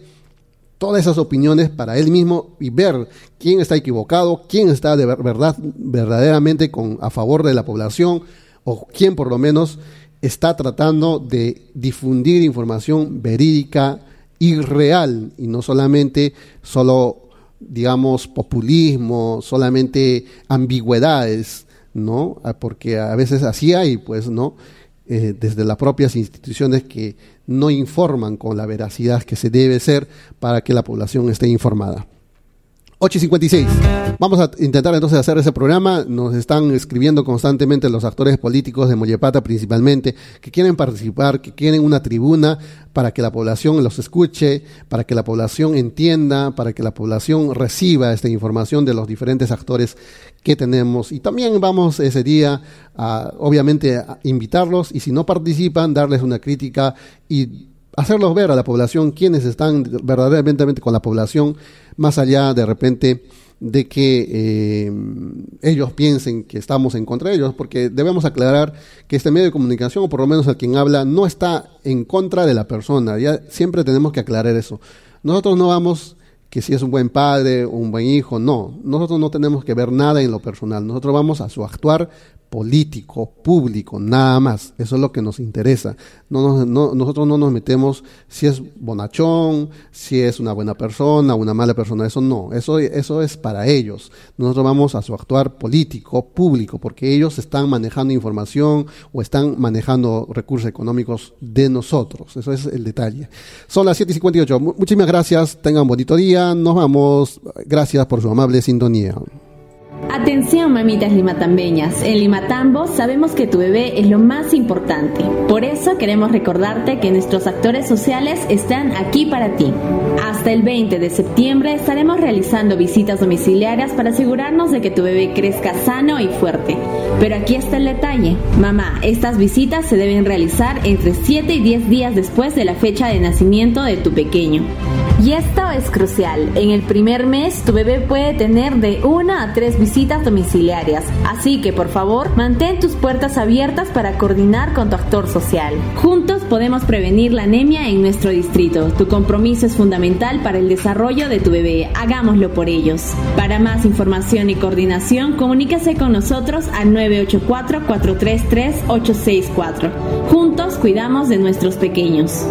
todas esas opiniones para él mismo y ver quién está equivocado, quién está de verdad verdaderamente con a favor de la población o quién por lo menos está tratando de difundir información verídica y real y no solamente solo digamos populismo, solamente ambigüedades, ¿no? Ah, porque a veces así hay, pues, ¿no? Eh, desde las propias instituciones que no informan con la veracidad que se debe ser para que la población esté informada. 8 y 56. Vamos a intentar entonces hacer ese programa. Nos están escribiendo constantemente los actores políticos de Mollepata principalmente, que quieren participar, que quieren una tribuna para que la población los escuche, para que la población entienda, para que la población reciba esta información de los diferentes actores que tenemos. Y también vamos ese día a, obviamente, a invitarlos y si no participan, darles una crítica y hacerlos ver a la población quienes están verdaderamente con la población, más allá de repente de que eh, ellos piensen que estamos en contra de ellos, porque debemos aclarar que este medio de comunicación, o por lo menos el quien habla, no está en contra de la persona. Ya siempre tenemos que aclarar eso. Nosotros no vamos que si es un buen padre o un buen hijo, no. Nosotros no tenemos que ver nada en lo personal. Nosotros vamos a su actuar político, público, nada más. Eso es lo que nos interesa. No, nos, no, nosotros no nos metemos si es bonachón, si es una buena persona, una mala persona. Eso no. Eso, eso es para ellos. Nosotros vamos a su actuar político, público, porque ellos están manejando información o están manejando recursos económicos de nosotros. Eso es el detalle. Son las 7.58. Muchísimas gracias. Tengan un bonito día. Nos vamos. Gracias por su amable sintonía. Atención mamitas limatambeñas, en Limatambo sabemos que tu bebé es lo más importante. Por eso queremos recordarte que nuestros actores sociales están aquí para ti. Hasta el 20 de septiembre estaremos realizando visitas domiciliarias para asegurarnos de que tu bebé crezca sano y fuerte. Pero aquí está el detalle. Mamá, estas visitas se deben realizar entre 7 y 10 días después de la fecha de nacimiento de tu pequeño. Y esto es crucial. En el primer mes tu bebé puede tener de una a tres visitas domiciliarias. Así que por favor mantén tus puertas abiertas para coordinar con tu actor social. Juntos podemos prevenir la anemia en nuestro distrito. Tu compromiso es fundamental para el desarrollo de tu bebé. Hagámoslo por ellos. Para más información y coordinación, comuníquese con nosotros al 984-433-864. Juntos cuidamos de nuestros pequeños.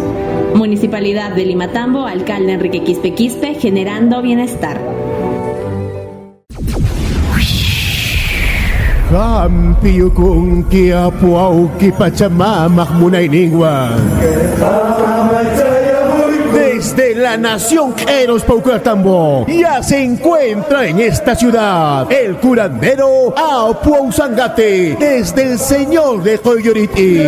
Municipalidad de Limatambo, alcalde Enrique Quispe Quispe, generando bienestar. Kampiyo kong kiapuaw kipachamamak. Desde la nación Queros Paucartambo ya se encuentra en esta ciudad el curandero Apuau Sangate desde el señor de Coyoriti.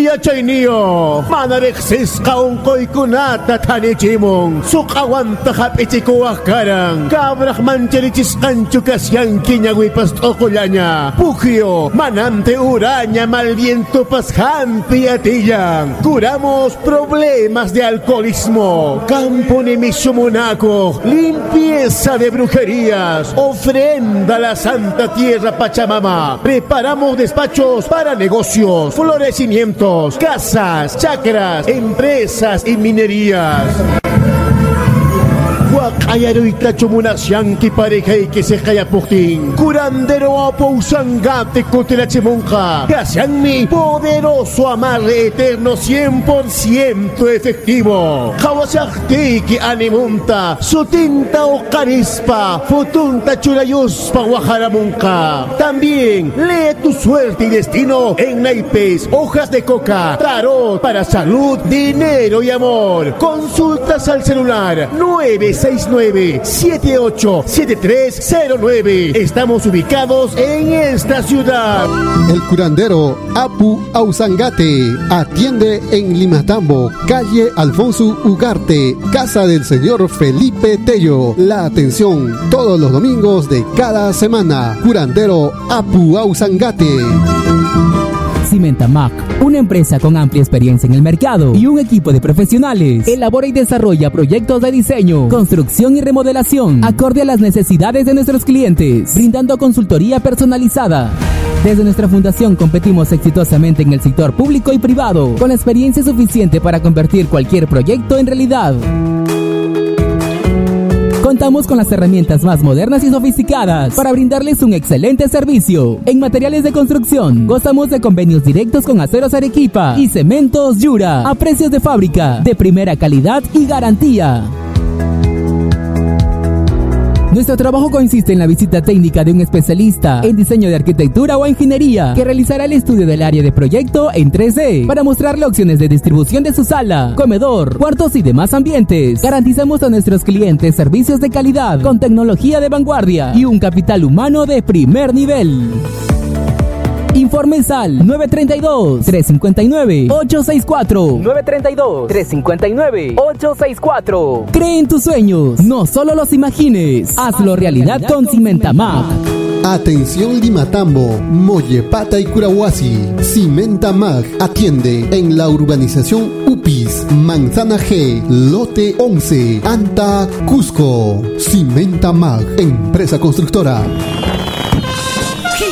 Hambia Chainio, Manarexis Kaungkoy Kunata Tanichimong, Sukawanta Hapitikuah Karang, Kabrach Mancherichis Kanchukas Yang Kinyawipas Okulanya, Pugio, Manante Uraña Malviento Pashampi Atiyang, curamos problemas de alcoholismo, campo Nemisumonaco, limpieza de brujerías, ofrenda la Santa Tierra Pachamama, preparamos despachos para negocios, florecimiento, casas, chacras, empresas y minerías. Ayaruita Chomunasyanki pareja y que se jaya putin. Curandero apo usangate kotelachemonja. mi poderoso amarre eterno 100% efectivo. Kawasakti animunta. Sutinta o carispa. Futunta churayuspa guajaramunca. También lee tu suerte y destino en naipes, hojas de coca, tarot para salud, dinero y amor. Consultas al celular 969 787309 Estamos ubicados en esta ciudad. El curandero Apu Ausangate atiende en Limatambo, calle Alfonso Ugarte, casa del señor Felipe Tello. La atención todos los domingos de cada semana. Curandero Apu Ausangate. Cimentamac, una empresa con amplia experiencia en el mercado y un equipo de profesionales, elabora y desarrolla proyectos de diseño, construcción y remodelación acorde a las necesidades de nuestros clientes, brindando consultoría personalizada. Desde nuestra fundación competimos exitosamente en el sector público y privado, con experiencia suficiente para convertir cualquier proyecto en realidad. Contamos con las herramientas más modernas y sofisticadas para brindarles un excelente servicio. En materiales de construcción, gozamos de convenios directos con Aceros Arequipa y Cementos Yura a precios de fábrica, de primera calidad y garantía. Nuestro trabajo consiste en la visita técnica de un especialista en diseño de arquitectura o ingeniería que realizará el estudio del área de proyecto en 3D para mostrarle opciones de distribución de su sala, comedor, cuartos y demás ambientes. Garantizamos a nuestros clientes servicios de calidad con tecnología de vanguardia y un capital humano de primer nivel. Informes al 932-359-864. 932-359-864. Cree en tus sueños, no solo los imagines. Hazlo realidad con Cimentamap. Atención Limatambo, Mollepata y Curahuasi. Cimenta Mag atiende en la urbanización Upis, Manzana G, Lote 11, Anta, Cusco. Cimenta Mag, empresa constructora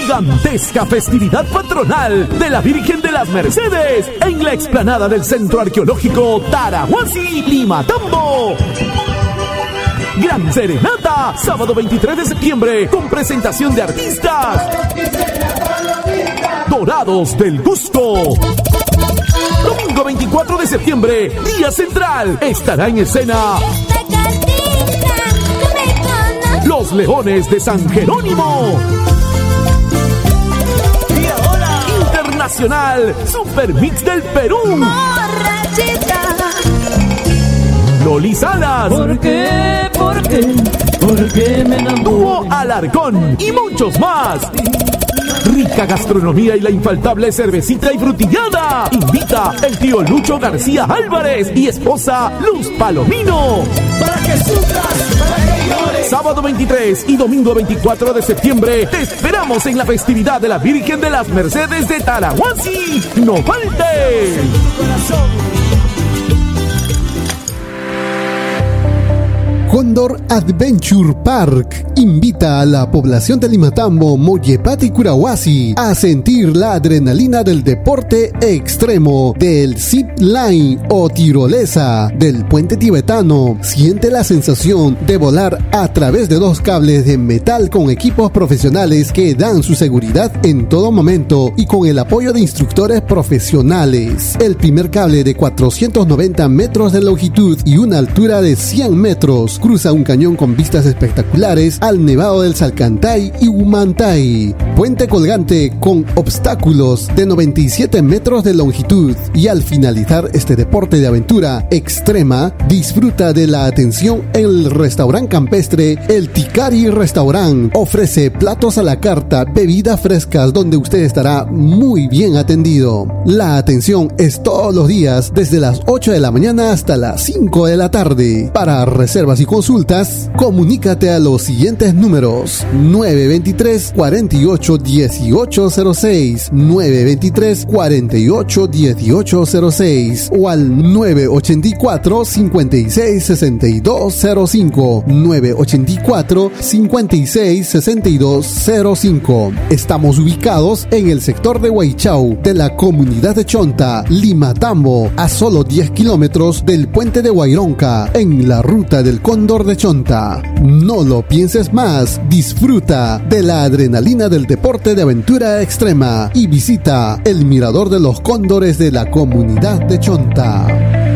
gigantesca festividad patronal de la Virgen de las Mercedes en la explanada del Centro Arqueológico Tarahuasi, Limatambo. Gran Serenata, sábado 23 de septiembre, con presentación de artistas. Dorados del Gusto. Domingo 24 de septiembre, día central, estará en escena. Los Leones de San Jerónimo. Nacional Super Mix del Perú. Loli Salas. ¿Por qué? ¿Por qué? ¿Por qué me enamoró? Alarcón y muchos más. Rica gastronomía y la infaltable cervecita y frutillada. Invita el tío Lucho García Álvarez y esposa Luz Palomino. Para que sufras, para que. Sábado 23 y domingo 24 de septiembre te esperamos en la festividad de la Virgen de las Mercedes de Tarahuasi. ¡No falte! Condor Adventure Park invita a la población de Limatambo, Mollepati y Curahuasi a sentir la adrenalina del deporte extremo del zip line o tirolesa del puente tibetano. Siente la sensación de volar a través de dos cables de metal con equipos profesionales que dan su seguridad en todo momento y con el apoyo de instructores profesionales. El primer cable de 490 metros de longitud y una altura de 100 metros cruza un cañón con vistas espectaculares al Nevado del Salcantay y Humantay. Puente colgante con obstáculos de 97 metros de longitud. Y al finalizar este deporte de aventura extrema, disfruta de la atención en el restaurante campestre El Ticari Restaurant. Ofrece platos a la carta, bebidas frescas donde usted estará muy bien atendido. La atención es todos los días desde las 8 de la mañana hasta las 5 de la tarde. Para reservas y consultas comunícate a los siguientes números. 923 48 1806, 923 48 1806 o al 984 56 6205, 984 56 6205. Estamos ubicados en el sector de Huaychau de la comunidad de Chonta, Lima Tambo, a solo 10 kilómetros del puente de Guaironca, en la ruta del De Chonta. No lo pienses más, disfruta de la adrenalina del deporte de aventura extrema y visita el Mirador de los Cóndores de la comunidad de Chonta.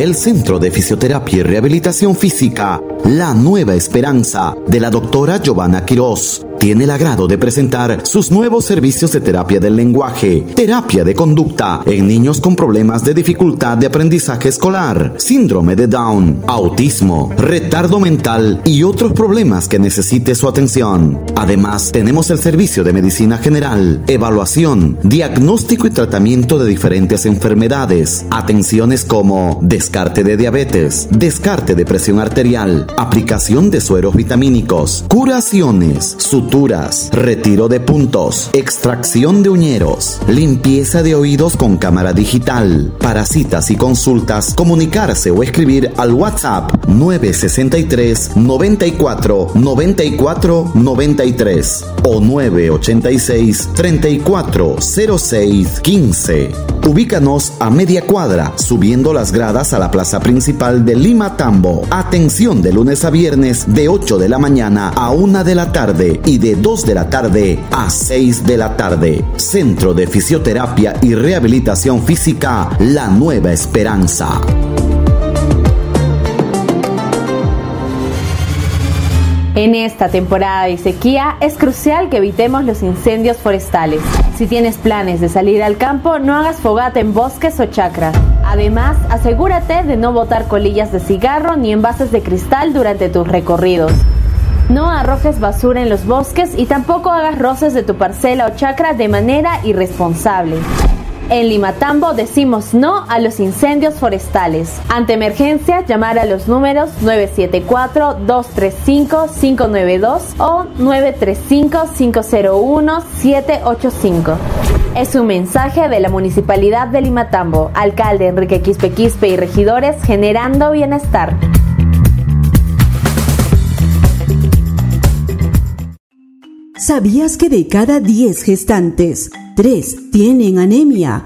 El Centro de Fisioterapia y Rehabilitación Física, La Nueva Esperanza, de la doctora Giovanna Quirós tiene el agrado de presentar sus nuevos servicios de terapia del lenguaje, terapia de conducta en niños con problemas de dificultad de aprendizaje escolar, síndrome de Down, autismo, retardo mental y otros problemas que necesite su atención. Además, tenemos el servicio de medicina general, evaluación, diagnóstico y tratamiento de diferentes enfermedades, atenciones como descarte de diabetes, descarte de presión arterial, aplicación de sueros vitamínicos, curaciones, suturas, retiro de puntos, extracción de uñeros, limpieza de oídos con cámara digital. Para citas y consultas, comunicarse o escribir al WhatsApp 963 94 94 93 o 986 34 06 15. Ubícanos a media cuadra, subiendo las gradas a la plaza principal de Lima Tambo. Atención de lunes a viernes de 8 de la mañana a 1 de la tarde y de 2 de la tarde a 6 de la tarde. Centro de Fisioterapia y Rehabilitación Física La Nueva Esperanza. En esta temporada de sequía es crucial que evitemos los incendios forestales. Si tienes planes de salir al campo, no hagas fogata en bosques o chacras. Además, asegúrate de no botar colillas de cigarro ni envases de cristal durante tus recorridos. No arrojes basura en los bosques y tampoco hagas roces de tu parcela o chacra de manera irresponsable. En Limatambo decimos no a los incendios forestales. Ante emergencia, llamar a los números 974-235-592 o 935-501-785. Es un mensaje de la Municipalidad de Limatambo, alcalde Enrique Quispe Quispe y regidores generando bienestar. ¿Sabías que de cada 10 gestantes, 3 tienen anemia?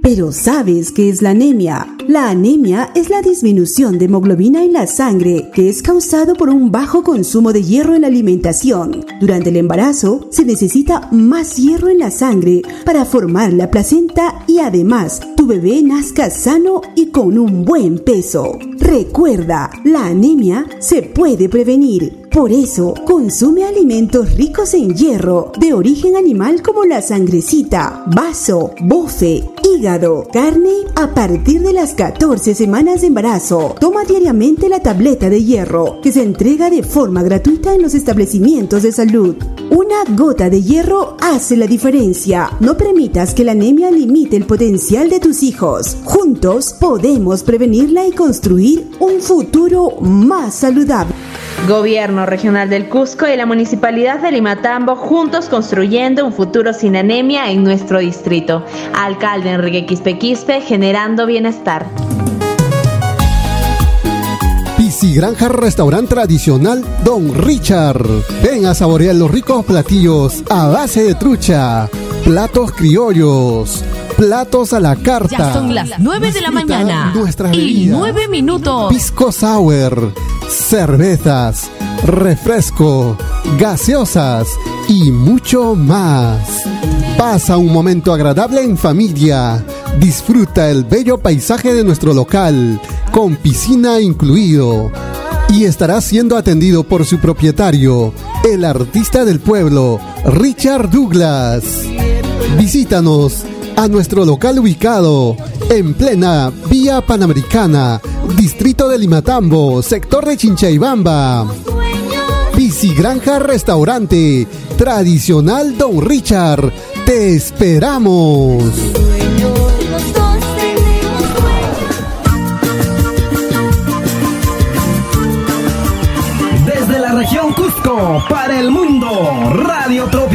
Pero ¿sabes qué es la anemia? La anemia es la disminución de hemoglobina en la sangre que es causado por un bajo consumo de hierro en la alimentación. Durante el embarazo se necesita más hierro en la sangre para formar la placenta y además tu bebé nazca sano y con un buen peso. Recuerda, la anemia se puede prevenir. Por eso, consume alimentos ricos en hierro de origen animal como la sangrecita, vaso, bofe, hígado, carne a partir de las 14 semanas de embarazo. Toma diariamente la tableta de hierro que se entrega de forma gratuita en los establecimientos de salud. Una gota de hierro hace la diferencia. No permitas que la anemia limite el potencial de tus hijos. Juntos podemos prevenirla y construir un futuro más saludable. Gobierno Regional del Cusco y la Municipalidad de Limatambo juntos construyendo un futuro sin anemia en nuestro distrito. Alcalde Enrique Quispe Quispe generando bienestar. Granja Restaurante Tradicional Don Richard. Ven a saborear los ricos platillos a base de trucha, platos criollos, platos a la carta. Ya son las 9 de la mañana Nuestras y bebidas. 9 minutos. Pisco sour, cervezas, refresco, gaseosas y mucho más. Pasa un momento agradable en familia. Disfruta el bello paisaje de nuestro local, con piscina incluido. Y estará siendo atendido por su propietario, el artista del pueblo, Richard Douglas. Visítanos a nuestro local ubicado en plena Vía Panamericana, Distrito de Limatambo, sector de Chinchaybamba, Chinchaibamba. Piscigranja Restaurante, tradicional Don Richard. Te esperamos. Desde la región Cusco, para el mundo, Radio Tropical.